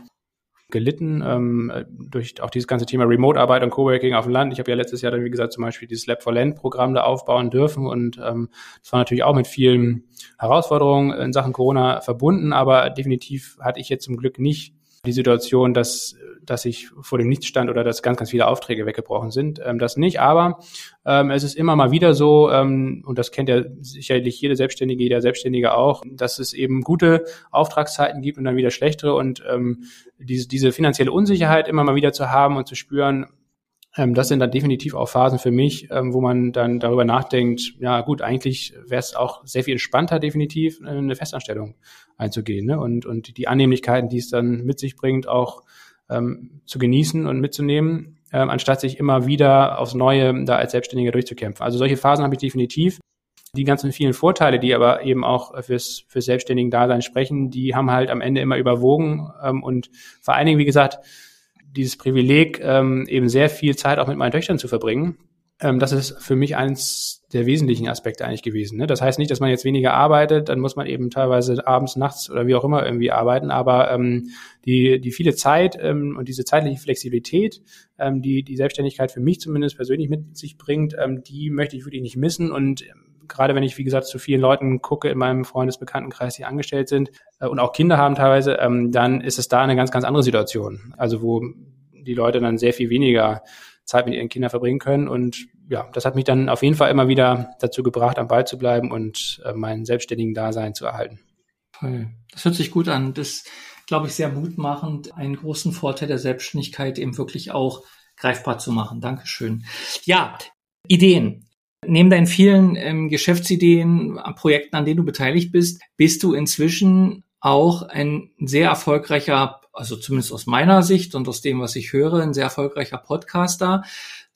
gelitten ähm, durch auch dieses ganze Thema Remote-Arbeit und Coworking auf dem Land. Ich habe ja letztes Jahr dann, wie gesagt, zum Beispiel dieses Lab for Land-Programm da aufbauen dürfen und ähm, das war natürlich auch mit vielen Herausforderungen in Sachen Corona verbunden, aber definitiv hatte ich jetzt zum Glück nicht die Situation, dass, dass ich vor dem Nichts stand oder dass ganz, ganz viele Aufträge weggebrochen sind. Ähm, das nicht, aber ähm, es ist immer mal wieder so, ähm, und das kennt ja sicherlich jede Selbstständige, jeder Selbstständige auch, dass es eben gute Auftragszeiten gibt und dann wieder schlechtere und ähm, diese, diese finanzielle Unsicherheit immer mal wieder zu haben und zu spüren, ähm, das sind dann definitiv auch Phasen für mich, ähm, wo man dann darüber nachdenkt, ja gut, eigentlich wäre es auch sehr viel entspannter, definitiv eine Festanstellung einzugehen ne? und, und die Annehmlichkeiten, die es dann mit sich bringt, auch ähm, zu genießen und mitzunehmen, ähm, anstatt sich immer wieder aufs Neue da als Selbstständiger durchzukämpfen. Also solche Phasen habe ich definitiv. Die ganzen vielen Vorteile, die aber eben auch fürs, fürs selbstständigen Dasein sprechen, die haben halt am Ende immer überwogen ähm, und vor allen Dingen, wie gesagt, dieses Privileg, ähm, eben sehr viel Zeit auch mit meinen Töchtern zu verbringen, ähm, das ist für mich eins der wesentlichen Aspekte eigentlich gewesen. Ne? Das heißt nicht, dass man jetzt weniger arbeitet, dann muss man eben teilweise abends, nachts oder wie auch immer irgendwie arbeiten, aber ähm, die, die viele Zeit ähm, und diese zeitliche Flexibilität, ähm, die die Selbstständigkeit für mich zumindest persönlich mit sich bringt, ähm, die möchte ich wirklich nicht missen und gerade wenn ich, wie gesagt, zu vielen Leuten gucke in meinem Freundesbekanntenkreis, die angestellt sind äh, und auch Kinder haben teilweise, ähm, dann ist es da eine ganz, ganz andere Situation. Also wo die Leute dann sehr viel weniger Zeit mit ihren Kindern verbringen können. Und ja, das hat mich dann auf jeden Fall immer wieder dazu gebracht, am Ball zu bleiben und äh, meinen selbstständigen Dasein zu erhalten. Toll. Das hört sich gut an. Das glaube ich sehr mutmachend, einen großen Vorteil der Selbstständigkeit eben wirklich auch greifbar zu machen. Dankeschön. Ja, Ideen. Neben deinen vielen ähm, Geschäftsideen, Projekten, an denen du beteiligt bist, bist du inzwischen auch ein sehr erfolgreicher, also zumindest aus meiner Sicht und aus dem, was ich höre, ein sehr erfolgreicher Podcaster.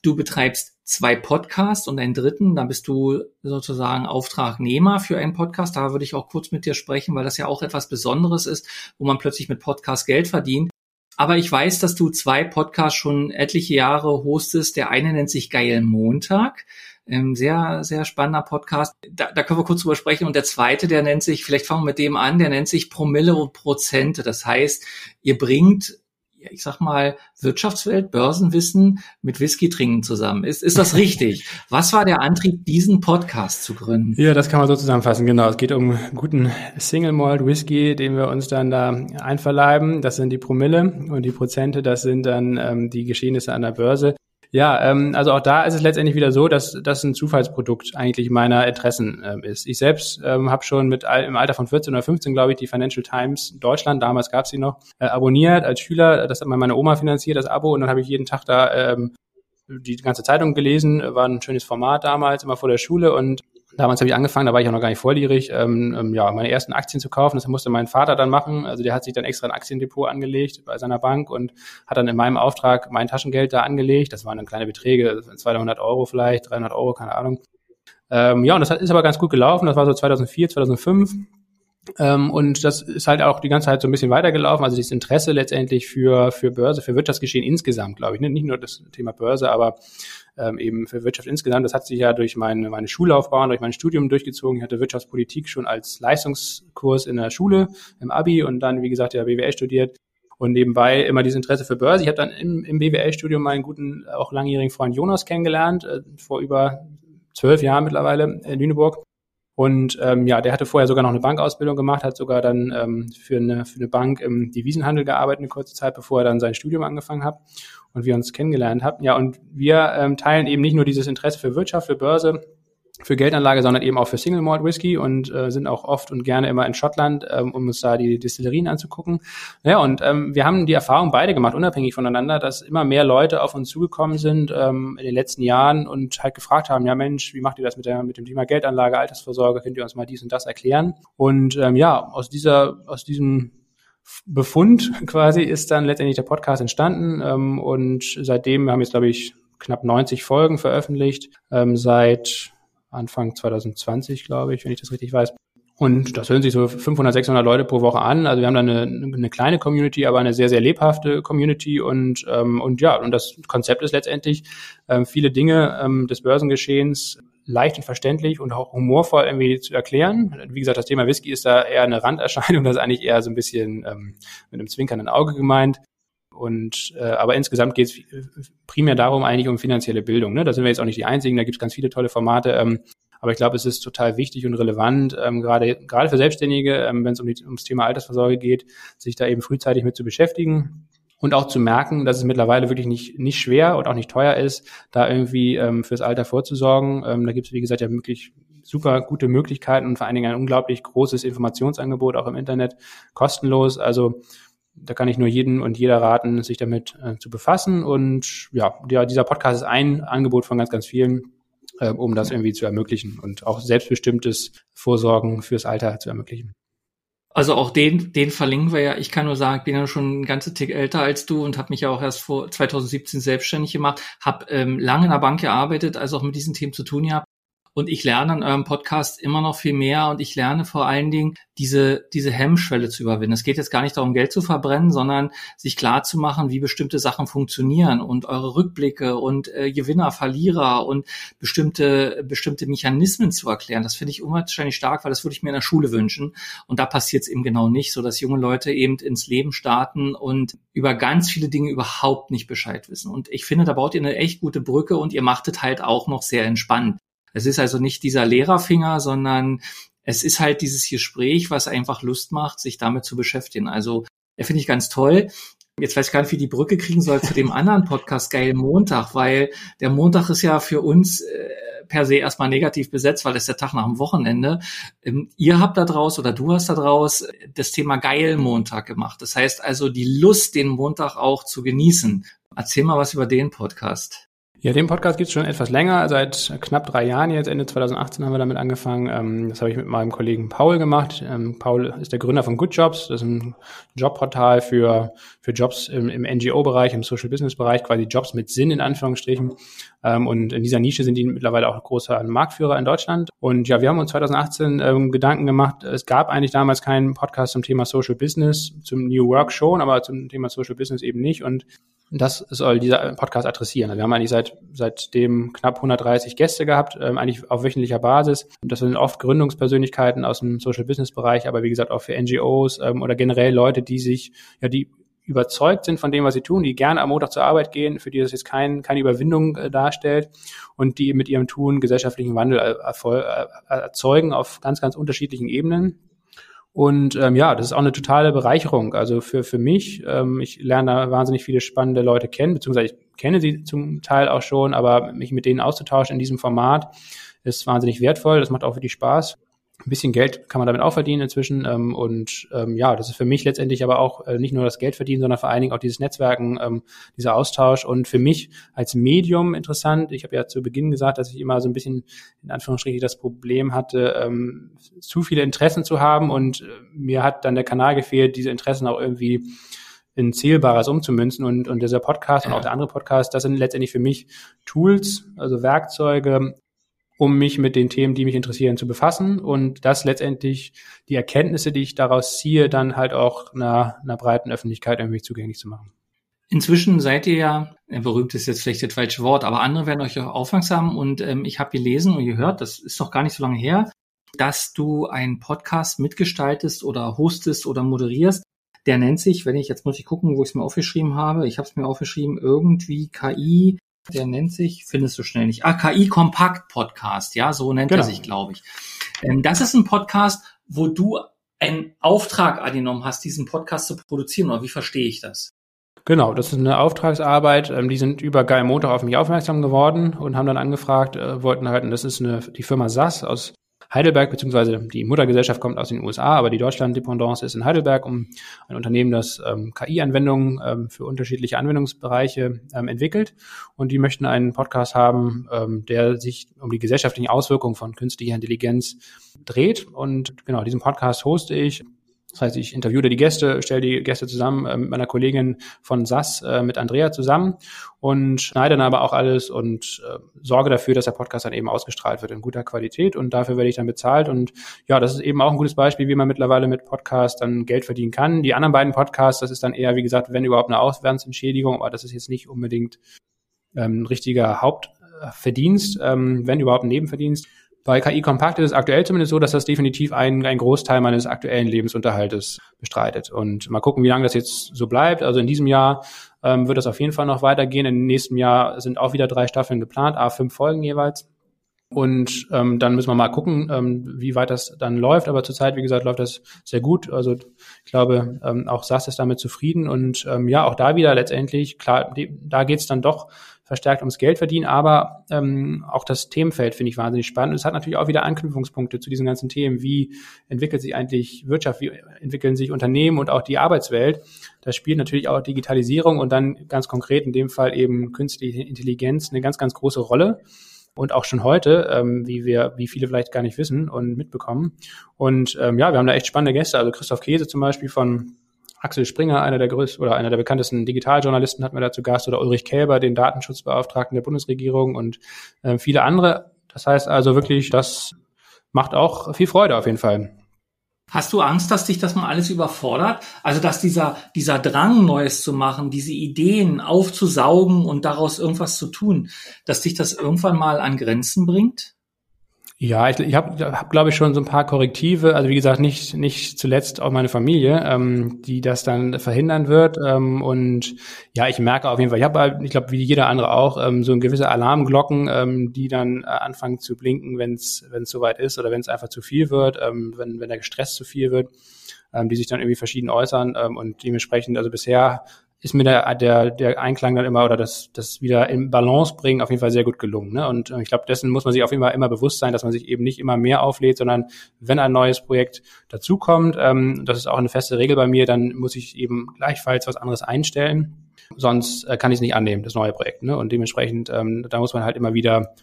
Du betreibst zwei Podcasts und einen dritten, dann bist du sozusagen Auftragnehmer für einen Podcast. Da würde ich auch kurz mit dir sprechen, weil das ja auch etwas Besonderes ist, wo man plötzlich mit Podcast Geld verdient. Aber ich weiß, dass du zwei Podcasts schon etliche Jahre hostest. Der eine nennt sich Geil Montag. Ähm, sehr, sehr spannender Podcast. Da, da können wir kurz drüber sprechen. Und der zweite, der nennt sich, vielleicht fangen wir mit dem an, der nennt sich Promille und Prozente. Das heißt, ihr bringt ich sag mal, Wirtschaftswelt, Börsenwissen mit Whisky trinken zusammen. Ist, ist das <laughs> richtig? Was war der Antrieb, diesen Podcast zu gründen? Ja, das kann man so zusammenfassen, genau. Es geht um guten Single Malt Whisky, den wir uns dann da einverleiben. Das sind die Promille und die Prozente, das sind dann ähm, die Geschehnisse an der Börse. Ja, ähm, also auch da ist es letztendlich wieder so, dass das ein Zufallsprodukt eigentlich meiner Interessen ähm, ist. Ich selbst ähm, habe schon mit im Alter von 14 oder 15, glaube ich, die Financial Times Deutschland, damals gab es sie noch, äh, abonniert als Schüler. Das hat meine Oma finanziert, das Abo, und dann habe ich jeden Tag da ähm, die ganze Zeitung gelesen. War ein schönes Format damals, immer vor der Schule und Damals habe ich angefangen, da war ich auch noch gar nicht volljährig, ähm, ähm, ja, meine ersten Aktien zu kaufen. Das musste mein Vater dann machen. Also der hat sich dann extra ein Aktiendepot angelegt bei seiner Bank und hat dann in meinem Auftrag mein Taschengeld da angelegt. Das waren dann kleine Beträge, 200 Euro vielleicht, 300 Euro, keine Ahnung. Ähm, ja, und das ist aber ganz gut gelaufen. Das war so 2004, 2005. Ähm, und das ist halt auch die ganze Zeit so ein bisschen weitergelaufen. Also dieses Interesse letztendlich für, für Börse, für Wirtschaftsgeschehen insgesamt, glaube ich. Ne? Nicht nur das Thema Börse, aber ähm, eben für Wirtschaft insgesamt. Das hat sich ja durch meine, meine Schullaufbahn, durch mein Studium durchgezogen. Ich hatte Wirtschaftspolitik schon als Leistungskurs in der Schule, im Abi und dann, wie gesagt, ja BWL studiert und nebenbei immer dieses Interesse für Börse. Ich habe dann im, im BWL-Studium meinen guten, auch langjährigen Freund Jonas kennengelernt, äh, vor über zwölf Jahren mittlerweile in Lüneburg. Und ähm, ja, der hatte vorher sogar noch eine Bankausbildung gemacht, hat sogar dann ähm, für, eine, für eine Bank im Devisenhandel gearbeitet eine kurze Zeit, bevor er dann sein Studium angefangen hat und wir uns kennengelernt haben. Ja, und wir ähm, teilen eben nicht nur dieses Interesse für Wirtschaft, für Börse, für Geldanlage, sondern eben auch für Single Malt Whisky und äh, sind auch oft und gerne immer in Schottland, ähm, um uns da die Destillerien anzugucken. Ja, und ähm, wir haben die Erfahrung beide gemacht, unabhängig voneinander, dass immer mehr Leute auf uns zugekommen sind ähm, in den letzten Jahren und halt gefragt haben, ja Mensch, wie macht ihr das mit, der, mit dem Thema Geldanlage, Altersvorsorge, könnt ihr uns mal dies und das erklären? Und ähm, ja, aus dieser, aus diesem Befund <laughs> quasi ist dann letztendlich der Podcast entstanden ähm, und seitdem haben wir jetzt, glaube ich, knapp 90 Folgen veröffentlicht, ähm, seit Anfang 2020, glaube ich, wenn ich das richtig weiß. Und das hören sich so 500, 600 Leute pro Woche an. Also wir haben da eine, eine kleine Community, aber eine sehr, sehr lebhafte Community. Und, ähm, und ja, und das Konzept ist letztendlich, ähm, viele Dinge ähm, des Börsengeschehens leicht und verständlich und auch humorvoll irgendwie zu erklären. Wie gesagt, das Thema Whisky ist da eher eine Randerscheinung, das ist eigentlich eher so ein bisschen ähm, mit einem zwinkernden Auge gemeint. Und äh, aber insgesamt geht es primär darum eigentlich um finanzielle Bildung. Ne? Da sind wir jetzt auch nicht die Einzigen, da gibt es ganz viele tolle Formate. Ähm, aber ich glaube, es ist total wichtig und relevant, ähm, gerade gerade für Selbstständige, ähm, wenn es um die, ums Thema Altersvorsorge geht, sich da eben frühzeitig mit zu beschäftigen und auch zu merken, dass es mittlerweile wirklich nicht nicht schwer und auch nicht teuer ist, da irgendwie ähm, fürs Alter vorzusorgen. Ähm, da gibt es wie gesagt ja wirklich super gute Möglichkeiten und vor allen Dingen ein unglaublich großes Informationsangebot auch im Internet kostenlos. Also da kann ich nur jeden und jeder raten, sich damit äh, zu befassen. Und ja, der, dieser Podcast ist ein Angebot von ganz, ganz vielen, äh, um das irgendwie zu ermöglichen und auch selbstbestimmtes Vorsorgen fürs Alter zu ermöglichen. Also auch den, den verlinken wir ja. Ich kann nur sagen, ich bin ja schon ein ganze Tick älter als du und habe mich ja auch erst vor 2017 selbstständig gemacht, habe ähm, lange in der Bank gearbeitet, also auch mit diesen Themen zu tun gehabt und ich lerne an eurem Podcast immer noch viel mehr und ich lerne vor allen Dingen diese, diese Hemmschwelle zu überwinden. Es geht jetzt gar nicht darum, Geld zu verbrennen, sondern sich klar zu machen, wie bestimmte Sachen funktionieren und eure Rückblicke und äh, Gewinner, Verlierer und bestimmte, bestimmte Mechanismen zu erklären. Das finde ich unwahrscheinlich stark, weil das würde ich mir in der Schule wünschen. Und da passiert es eben genau nicht, so dass junge Leute eben ins Leben starten und über ganz viele Dinge überhaupt nicht Bescheid wissen. Und ich finde, da baut ihr eine echt gute Brücke und ihr macht es halt auch noch sehr entspannt. Es ist also nicht dieser Lehrerfinger, sondern es ist halt dieses Gespräch, was einfach Lust macht, sich damit zu beschäftigen. Also, finde ich ganz toll. Jetzt weiß ich gar nicht, wie die Brücke kriegen soll zu dem <laughs> anderen Podcast Geil Montag, weil der Montag ist ja für uns äh, per se erstmal negativ besetzt, weil das ist der Tag nach dem Wochenende. Ähm, ihr habt da draus oder du hast da draus das Thema Geil Montag gemacht. Das heißt also die Lust, den Montag auch zu genießen. Erzähl mal was über den Podcast. Ja, den Podcast gibt's schon etwas länger, seit knapp drei Jahren jetzt, Ende 2018 haben wir damit angefangen. Ähm, das habe ich mit meinem Kollegen Paul gemacht. Ähm, Paul ist der Gründer von Good Jobs, das ist ein Jobportal für, für Jobs im, im NGO-Bereich, im Social-Business-Bereich, quasi Jobs mit Sinn in Anführungsstrichen. Ähm, und in dieser Nische sind die mittlerweile auch großer Marktführer in Deutschland. Und ja, wir haben uns 2018 ähm, Gedanken gemacht, es gab eigentlich damals keinen Podcast zum Thema Social Business, zum New Work schon, aber zum Thema Social Business eben nicht. Und das soll dieser Podcast adressieren. Wir haben eigentlich seit seitdem knapp 130 Gäste gehabt, ähm, eigentlich auf wöchentlicher Basis. Das sind oft Gründungspersönlichkeiten aus dem Social Business Bereich, aber wie gesagt auch für NGOs ähm, oder generell Leute, die sich, ja, die überzeugt sind von dem, was sie tun, die gerne am Montag zur Arbeit gehen, für die das jetzt kein, keine Überwindung äh, darstellt und die mit ihrem Tun gesellschaftlichen Wandel äh, äh, erzeugen auf ganz, ganz unterschiedlichen Ebenen. Und ähm, ja, das ist auch eine totale Bereicherung. Also für, für mich, ähm, ich lerne da wahnsinnig viele spannende Leute kennen, beziehungsweise ich kenne sie zum Teil auch schon, aber mich mit denen auszutauschen in diesem Format ist wahnsinnig wertvoll. Das macht auch wirklich Spaß ein bisschen Geld kann man damit auch verdienen inzwischen. Ähm, und ähm, ja, das ist für mich letztendlich aber auch äh, nicht nur das Geld verdienen, sondern vor allen Dingen auch dieses Netzwerken, ähm, dieser Austausch und für mich als Medium interessant. Ich habe ja zu Beginn gesagt, dass ich immer so ein bisschen in Anführungsstrichen das Problem hatte, ähm, zu viele Interessen zu haben und äh, mir hat dann der Kanal gefehlt, diese Interessen auch irgendwie in Zählbares umzumünzen und, und dieser Podcast ja. und auch der andere Podcast, das sind letztendlich für mich Tools, also Werkzeuge, um mich mit den Themen, die mich interessieren, zu befassen und das letztendlich die Erkenntnisse, die ich daraus ziehe, dann halt auch einer, einer breiten Öffentlichkeit irgendwie zugänglich zu machen. Inzwischen seid ihr ja, berühmt ist jetzt vielleicht das falsche Wort, aber andere werden euch auch aufmerksam und ähm, ich habe gelesen und gehört, das ist doch gar nicht so lange her, dass du einen Podcast mitgestaltest oder hostest oder moderierst. Der nennt sich, wenn ich, jetzt muss ich gucken, wo ich es mir aufgeschrieben habe, ich habe es mir aufgeschrieben, irgendwie KI der nennt sich, findest du schnell nicht, AKI Kompakt Podcast, ja, so nennt genau. er sich, glaube ich. Ähm, das ist ein Podcast, wo du einen Auftrag angenommen hast, diesen Podcast zu produzieren, oder wie verstehe ich das? Genau, das ist eine Auftragsarbeit. Ähm, die sind über Geil Montag auf mich aufmerksam geworden und haben dann angefragt, äh, wollten halt, und das ist eine, die Firma SAS aus Heidelberg, beziehungsweise die Muttergesellschaft kommt aus den USA, aber die Deutschland-Dependance ist in Heidelberg, um ein Unternehmen, das ähm, KI-Anwendungen ähm, für unterschiedliche Anwendungsbereiche ähm, entwickelt. Und die möchten einen Podcast haben, ähm, der sich um die gesellschaftlichen Auswirkungen von künstlicher Intelligenz dreht. Und genau, diesen Podcast hoste ich das heißt, ich interviewe die Gäste, stelle die Gäste zusammen äh, mit meiner Kollegin von SAS, äh, mit Andrea zusammen und schneide dann aber auch alles und äh, sorge dafür, dass der Podcast dann eben ausgestrahlt wird in guter Qualität und dafür werde ich dann bezahlt und ja, das ist eben auch ein gutes Beispiel, wie man mittlerweile mit Podcasts dann Geld verdienen kann. Die anderen beiden Podcasts, das ist dann eher, wie gesagt, wenn überhaupt eine Auswärtsentschädigung, aber das ist jetzt nicht unbedingt ähm, ein richtiger Hauptverdienst, ähm, wenn überhaupt ein Nebenverdienst. Bei KI Kompakt ist es aktuell zumindest so, dass das definitiv einen, einen Großteil meines aktuellen Lebensunterhaltes bestreitet. Und mal gucken, wie lange das jetzt so bleibt. Also in diesem Jahr ähm, wird das auf jeden Fall noch weitergehen. Im nächsten Jahr sind auch wieder drei Staffeln geplant, a fünf Folgen jeweils. Und ähm, dann müssen wir mal gucken, ähm, wie weit das dann läuft. Aber zurzeit, wie gesagt, läuft das sehr gut. Also ich glaube, ähm, auch SAS ist damit zufrieden. Und ähm, ja, auch da wieder letztendlich, klar, da geht's dann doch verstärkt ums Geld verdienen, aber ähm, auch das Themenfeld finde ich wahnsinnig spannend. Und es hat natürlich auch wieder Anknüpfungspunkte zu diesen ganzen Themen. Wie entwickelt sich eigentlich Wirtschaft, wie entwickeln sich Unternehmen und auch die Arbeitswelt? Da spielt natürlich auch Digitalisierung und dann ganz konkret in dem Fall eben künstliche Intelligenz eine ganz, ganz große Rolle und auch schon heute, ähm, wie wir, wie viele vielleicht gar nicht wissen und mitbekommen. Und ähm, ja, wir haben da echt spannende Gäste. Also Christoph Käse zum Beispiel von Axel Springer, einer der größten oder einer der bekanntesten Digitaljournalisten, hatten wir dazu Gast, oder Ulrich Kälber, den Datenschutzbeauftragten der Bundesregierung und äh, viele andere. Das heißt also wirklich, das macht auch viel Freude auf jeden Fall. Hast du Angst, dass dich das mal alles überfordert? Also, dass dieser, dieser Drang, Neues zu machen, diese Ideen aufzusaugen und daraus irgendwas zu tun, dass dich das irgendwann mal an Grenzen bringt? Ja, ich, ich habe, hab, glaube ich, schon so ein paar Korrektive. Also wie gesagt, nicht nicht zuletzt auch meine Familie, ähm, die das dann verhindern wird. Ähm, und ja, ich merke auf jeden Fall, ich habe, ich glaube, wie jeder andere auch, ähm, so ein gewisse Alarmglocken, ähm, die dann äh, anfangen zu blinken, wenn es soweit ist oder wenn es einfach zu viel wird, ähm, wenn wenn der Stress zu viel wird, ähm, die sich dann irgendwie verschieden äußern. Ähm, und dementsprechend, also bisher ist mir der, der, der Einklang dann immer oder das, das wieder in Balance bringen auf jeden Fall sehr gut gelungen. Ne? Und äh, ich glaube, dessen muss man sich auf jeden Fall immer bewusst sein, dass man sich eben nicht immer mehr auflädt, sondern wenn ein neues Projekt dazukommt, ähm, das ist auch eine feste Regel bei mir, dann muss ich eben gleichfalls was anderes einstellen. Sonst äh, kann ich es nicht annehmen, das neue Projekt. Ne? Und dementsprechend, ähm, da muss man halt immer wieder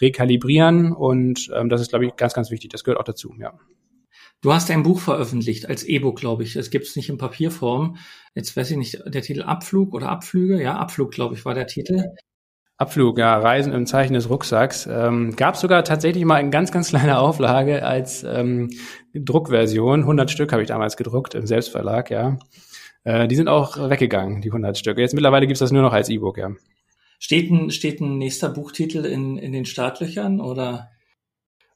rekalibrieren und ähm, das ist, glaube ich, ganz, ganz wichtig. Das gehört auch dazu, ja. Du hast ein Buch veröffentlicht als E-Book, glaube ich. Es gibt es nicht in Papierform. Jetzt weiß ich nicht, der Titel Abflug oder Abflüge? Ja, Abflug, glaube ich, war der Titel. Abflug, ja, Reisen im Zeichen des Rucksacks. Ähm, Gab sogar tatsächlich mal in ganz, ganz kleiner Auflage als ähm, Druckversion. 100 Stück habe ich damals gedruckt im Selbstverlag, ja. Äh, die sind auch weggegangen, die 100 Stück. Jetzt mittlerweile gibt's das nur noch als E-Book, ja. Steht ein, steht ein nächster Buchtitel in, in den Startlöchern oder?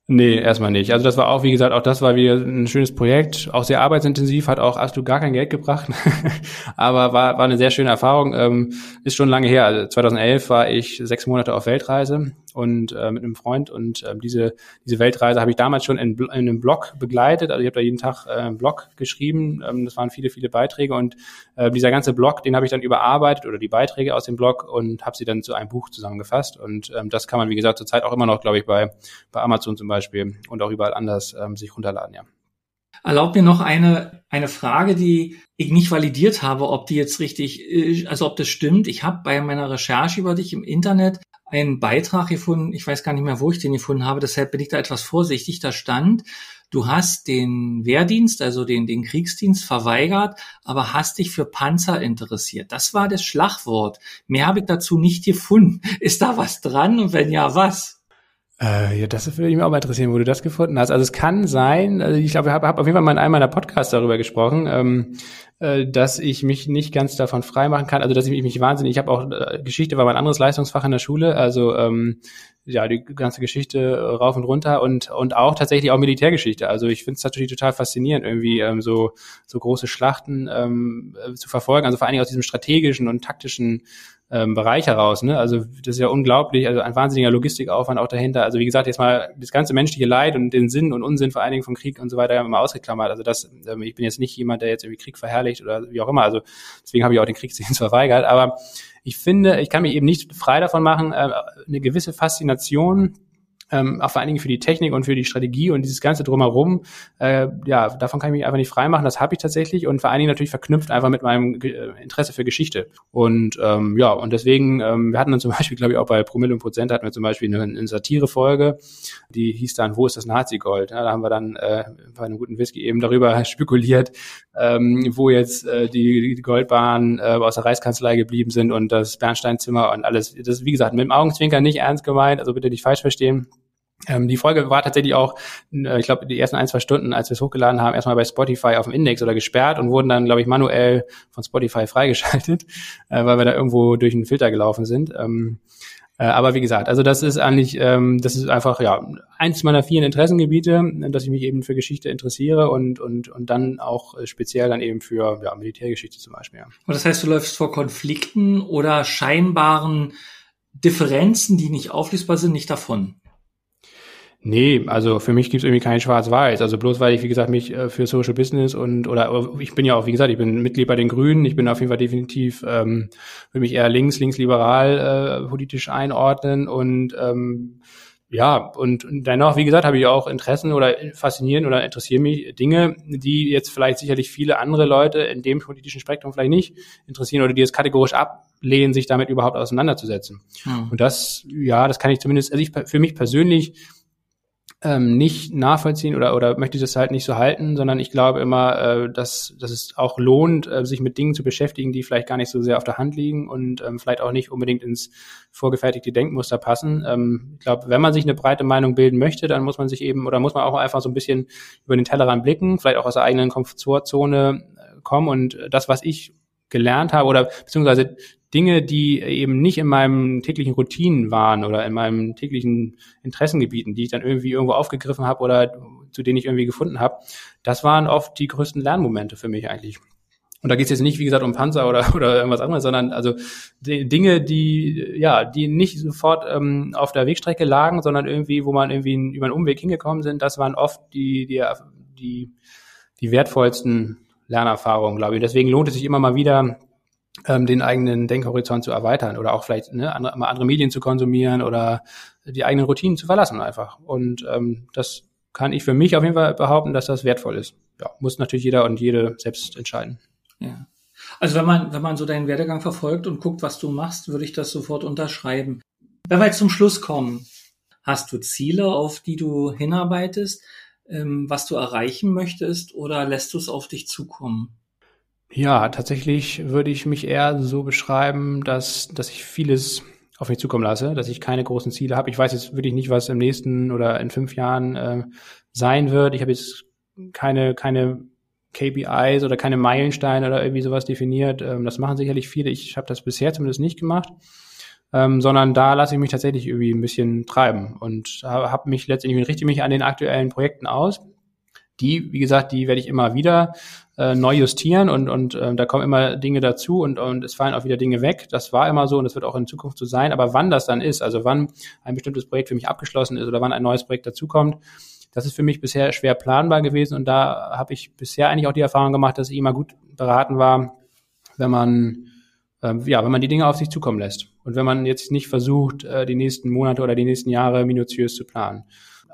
Nee, erstmal nicht. Also das war auch, wie gesagt, auch das war wieder ein schönes Projekt, auch sehr arbeitsintensiv, hat auch absolut gar kein Geld gebracht, <laughs> aber war, war eine sehr schöne Erfahrung. Ähm, ist schon lange her. Also 2011 war ich sechs Monate auf Weltreise und äh, mit einem Freund und äh, diese diese Weltreise habe ich damals schon in, in einem Blog begleitet. Also ich habe da jeden Tag äh, einen Blog geschrieben. Ähm, das waren viele viele Beiträge und äh, dieser ganze Blog, den habe ich dann überarbeitet oder die Beiträge aus dem Blog und habe sie dann zu einem Buch zusammengefasst. Und ähm, das kann man wie gesagt zurzeit auch immer noch, glaube ich, bei bei Amazon zum Beispiel und auch überall anders ähm, sich runterladen. Ja. Erlaubt mir noch eine, eine Frage, die ich nicht validiert habe, ob die jetzt richtig, äh, also ob das stimmt. Ich habe bei meiner Recherche über dich im Internet einen Beitrag gefunden, ich weiß gar nicht mehr, wo ich den gefunden habe, deshalb bin ich da etwas vorsichtig. Da stand, du hast den Wehrdienst, also den, den Kriegsdienst verweigert, aber hast dich für Panzer interessiert. Das war das Schlagwort. Mehr habe ich dazu nicht gefunden. Ist da was dran? Und wenn ja, was? Äh, ja, das würde mich auch mal interessieren, wo du das gefunden hast. Also es kann sein, also ich glaube, ich habe hab auf jeden Fall mal in einem meiner Podcasts darüber gesprochen, ähm, äh, dass ich mich nicht ganz davon freimachen kann. Also dass ich mich wahnsinnig, ich habe auch äh, Geschichte war mein anderes Leistungsfach in der Schule, also ähm, ja die ganze Geschichte rauf und runter und und auch tatsächlich auch Militärgeschichte. Also ich finde es natürlich total faszinierend, irgendwie ähm, so so große Schlachten ähm, äh, zu verfolgen. Also vor allen Dingen aus diesem strategischen und taktischen ähm, Bereich heraus. Ne? Also das ist ja unglaublich, also ein wahnsinniger Logistikaufwand auch dahinter. Also wie gesagt, jetzt mal das ganze menschliche Leid und den Sinn und Unsinn vor allen Dingen vom Krieg und so weiter immer ausgeklammert. Also das, ähm, ich bin jetzt nicht jemand, der jetzt irgendwie Krieg verherrlicht oder wie auch immer. Also deswegen habe ich auch den Kriegsdienst <laughs> verweigert. Aber ich finde, ich kann mich eben nicht frei davon machen, äh, eine gewisse Faszination ähm, auch vor allen Dingen für die Technik und für die Strategie und dieses ganze drumherum, äh, ja, davon kann ich mich einfach nicht freimachen. Das habe ich tatsächlich und vor allen Dingen natürlich verknüpft einfach mit meinem äh, Interesse für Geschichte. Und ähm, ja, und deswegen, ähm, wir hatten dann zum <laughs> Beispiel, glaube ich, auch bei Promille und Prozent hatten wir zum Beispiel eine, eine Satirefolge, die hieß dann, wo ist das Nazi-Gold? Ja, da haben wir dann äh, bei einem guten Whisky eben darüber <laughs> spekuliert, ähm, wo jetzt äh, die, die Goldbahnen äh, aus der Reichskanzlei geblieben sind und das Bernsteinzimmer und alles. Das wie gesagt, mit dem Augenzwinkern nicht ernst gemeint, also bitte nicht falsch verstehen. Ähm, die Folge war tatsächlich auch, äh, ich glaube, die ersten ein, zwei Stunden, als wir es hochgeladen haben, erstmal bei Spotify auf dem Index oder gesperrt und wurden dann, glaube ich, manuell von Spotify <laughs> freigeschaltet, äh, weil wir da irgendwo durch einen Filter gelaufen sind. Ähm, äh, aber wie gesagt, also das ist eigentlich, ähm, das ist einfach ja eins meiner vielen Interessengebiete, dass ich mich eben für Geschichte interessiere und und und dann auch äh, speziell dann eben für ja, Militärgeschichte zum Beispiel. Ja. Und das heißt, du läufst vor Konflikten oder scheinbaren Differenzen, die nicht auflösbar sind, nicht davon. Nee, also für mich gibt's irgendwie kein Schwarz-Weiß. Also bloß weil ich, wie gesagt, mich äh, für Social Business und oder ich bin ja auch, wie gesagt, ich bin Mitglied bei den Grünen, ich bin auf jeden Fall definitiv, ähm, will mich eher links, linksliberal äh, politisch einordnen und ähm, ja, und dennoch, wie gesagt, habe ich auch Interessen oder faszinieren oder interessieren mich Dinge, die jetzt vielleicht sicherlich viele andere Leute in dem politischen Spektrum vielleicht nicht interessieren oder die es kategorisch ablehnen, sich damit überhaupt auseinanderzusetzen. Hm. Und das, ja, das kann ich zumindest, also ich für mich persönlich ähm, nicht nachvollziehen oder, oder möchte das halt nicht so halten, sondern ich glaube immer, äh, dass, dass es auch lohnt, äh, sich mit Dingen zu beschäftigen, die vielleicht gar nicht so sehr auf der Hand liegen und ähm, vielleicht auch nicht unbedingt ins vorgefertigte Denkmuster passen. Ähm, ich glaube, wenn man sich eine breite Meinung bilden möchte, dann muss man sich eben oder muss man auch einfach so ein bisschen über den Tellerrand blicken, vielleicht auch aus der eigenen Komfortzone äh, kommen und das, was ich gelernt habe oder beziehungsweise Dinge, die eben nicht in meinem täglichen Routinen waren oder in meinem täglichen Interessengebieten, die ich dann irgendwie irgendwo aufgegriffen habe oder zu denen ich irgendwie gefunden habe, das waren oft die größten Lernmomente für mich eigentlich. Und da geht es jetzt nicht, wie gesagt, um Panzer oder, oder irgendwas anderes, sondern also die Dinge, die ja, die nicht sofort ähm, auf der Wegstrecke lagen, sondern irgendwie, wo man irgendwie über einen Umweg hingekommen sind, das waren oft die, die, die, die wertvollsten Lernerfahrungen, glaube ich. Deswegen lohnt es sich immer mal wieder, ähm, den eigenen Denkhorizont zu erweitern oder auch vielleicht ne, andere, mal andere Medien zu konsumieren oder die eigenen Routinen zu verlassen einfach. Und ähm, das kann ich für mich auf jeden Fall behaupten, dass das wertvoll ist. Ja, muss natürlich jeder und jede selbst entscheiden. Ja. Also wenn man, wenn man so deinen Werdegang verfolgt und guckt, was du machst, würde ich das sofort unterschreiben. Wenn wir jetzt zum Schluss kommen, hast du Ziele, auf die du hinarbeitest, was du erreichen möchtest, oder lässt du es auf dich zukommen? Ja, tatsächlich würde ich mich eher so beschreiben, dass, dass ich vieles auf mich zukommen lasse, dass ich keine großen Ziele habe. Ich weiß jetzt wirklich nicht, was im nächsten oder in fünf Jahren äh, sein wird. Ich habe jetzt keine, keine KPIs oder keine Meilensteine oder irgendwie sowas definiert. Ähm, das machen sicherlich viele. Ich habe das bisher zumindest nicht gemacht. Ähm, sondern da lasse ich mich tatsächlich irgendwie ein bisschen treiben und habe mich letztendlich richte mich an den aktuellen Projekten aus. Die, wie gesagt, die werde ich immer wieder äh, neu justieren und, und äh, da kommen immer Dinge dazu und, und es fallen auch wieder Dinge weg. Das war immer so und das wird auch in Zukunft so sein. Aber wann das dann ist, also wann ein bestimmtes Projekt für mich abgeschlossen ist oder wann ein neues Projekt dazukommt, das ist für mich bisher schwer planbar gewesen und da habe ich bisher eigentlich auch die Erfahrung gemacht, dass ich immer gut beraten war, wenn man ähm, ja, wenn man die Dinge auf sich zukommen lässt und wenn man jetzt nicht versucht, äh, die nächsten Monate oder die nächsten Jahre minutiös zu planen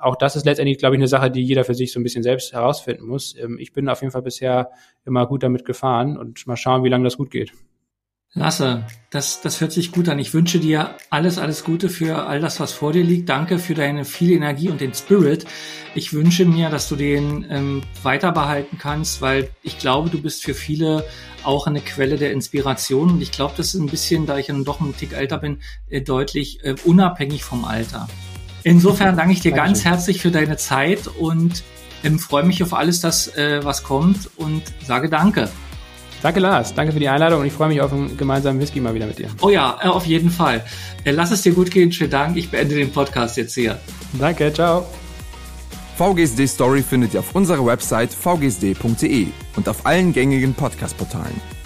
auch das ist letztendlich, glaube ich, eine Sache, die jeder für sich so ein bisschen selbst herausfinden muss. Ähm, ich bin auf jeden Fall bisher immer gut damit gefahren und mal schauen, wie lange das gut geht. Lasse, das, das hört sich gut an. Ich wünsche dir alles, alles Gute für all das, was vor dir liegt. Danke für deine viele Energie und den Spirit. Ich wünsche mir, dass du den ähm, weiter behalten kannst, weil ich glaube, du bist für viele auch eine Quelle der Inspiration. Und ich glaube, das ist ein bisschen, da ich ja doch ein Tick älter bin, äh, deutlich äh, unabhängig vom Alter. Insofern danke ich dir <laughs> Dankeschön. ganz herzlich für deine Zeit und ähm, freue mich auf alles, das äh, was kommt und sage Danke. Danke, Lars. Danke für die Einladung und ich freue mich auf einen gemeinsamen Whisky mal wieder mit dir. Oh ja, äh, auf jeden Fall. Äh, lass es dir gut gehen. Schönen Dank. Ich beende den Podcast jetzt hier. Danke, ciao. VGSD Story findet ihr auf unserer Website vgsd.de und auf allen gängigen Podcast-Portalen.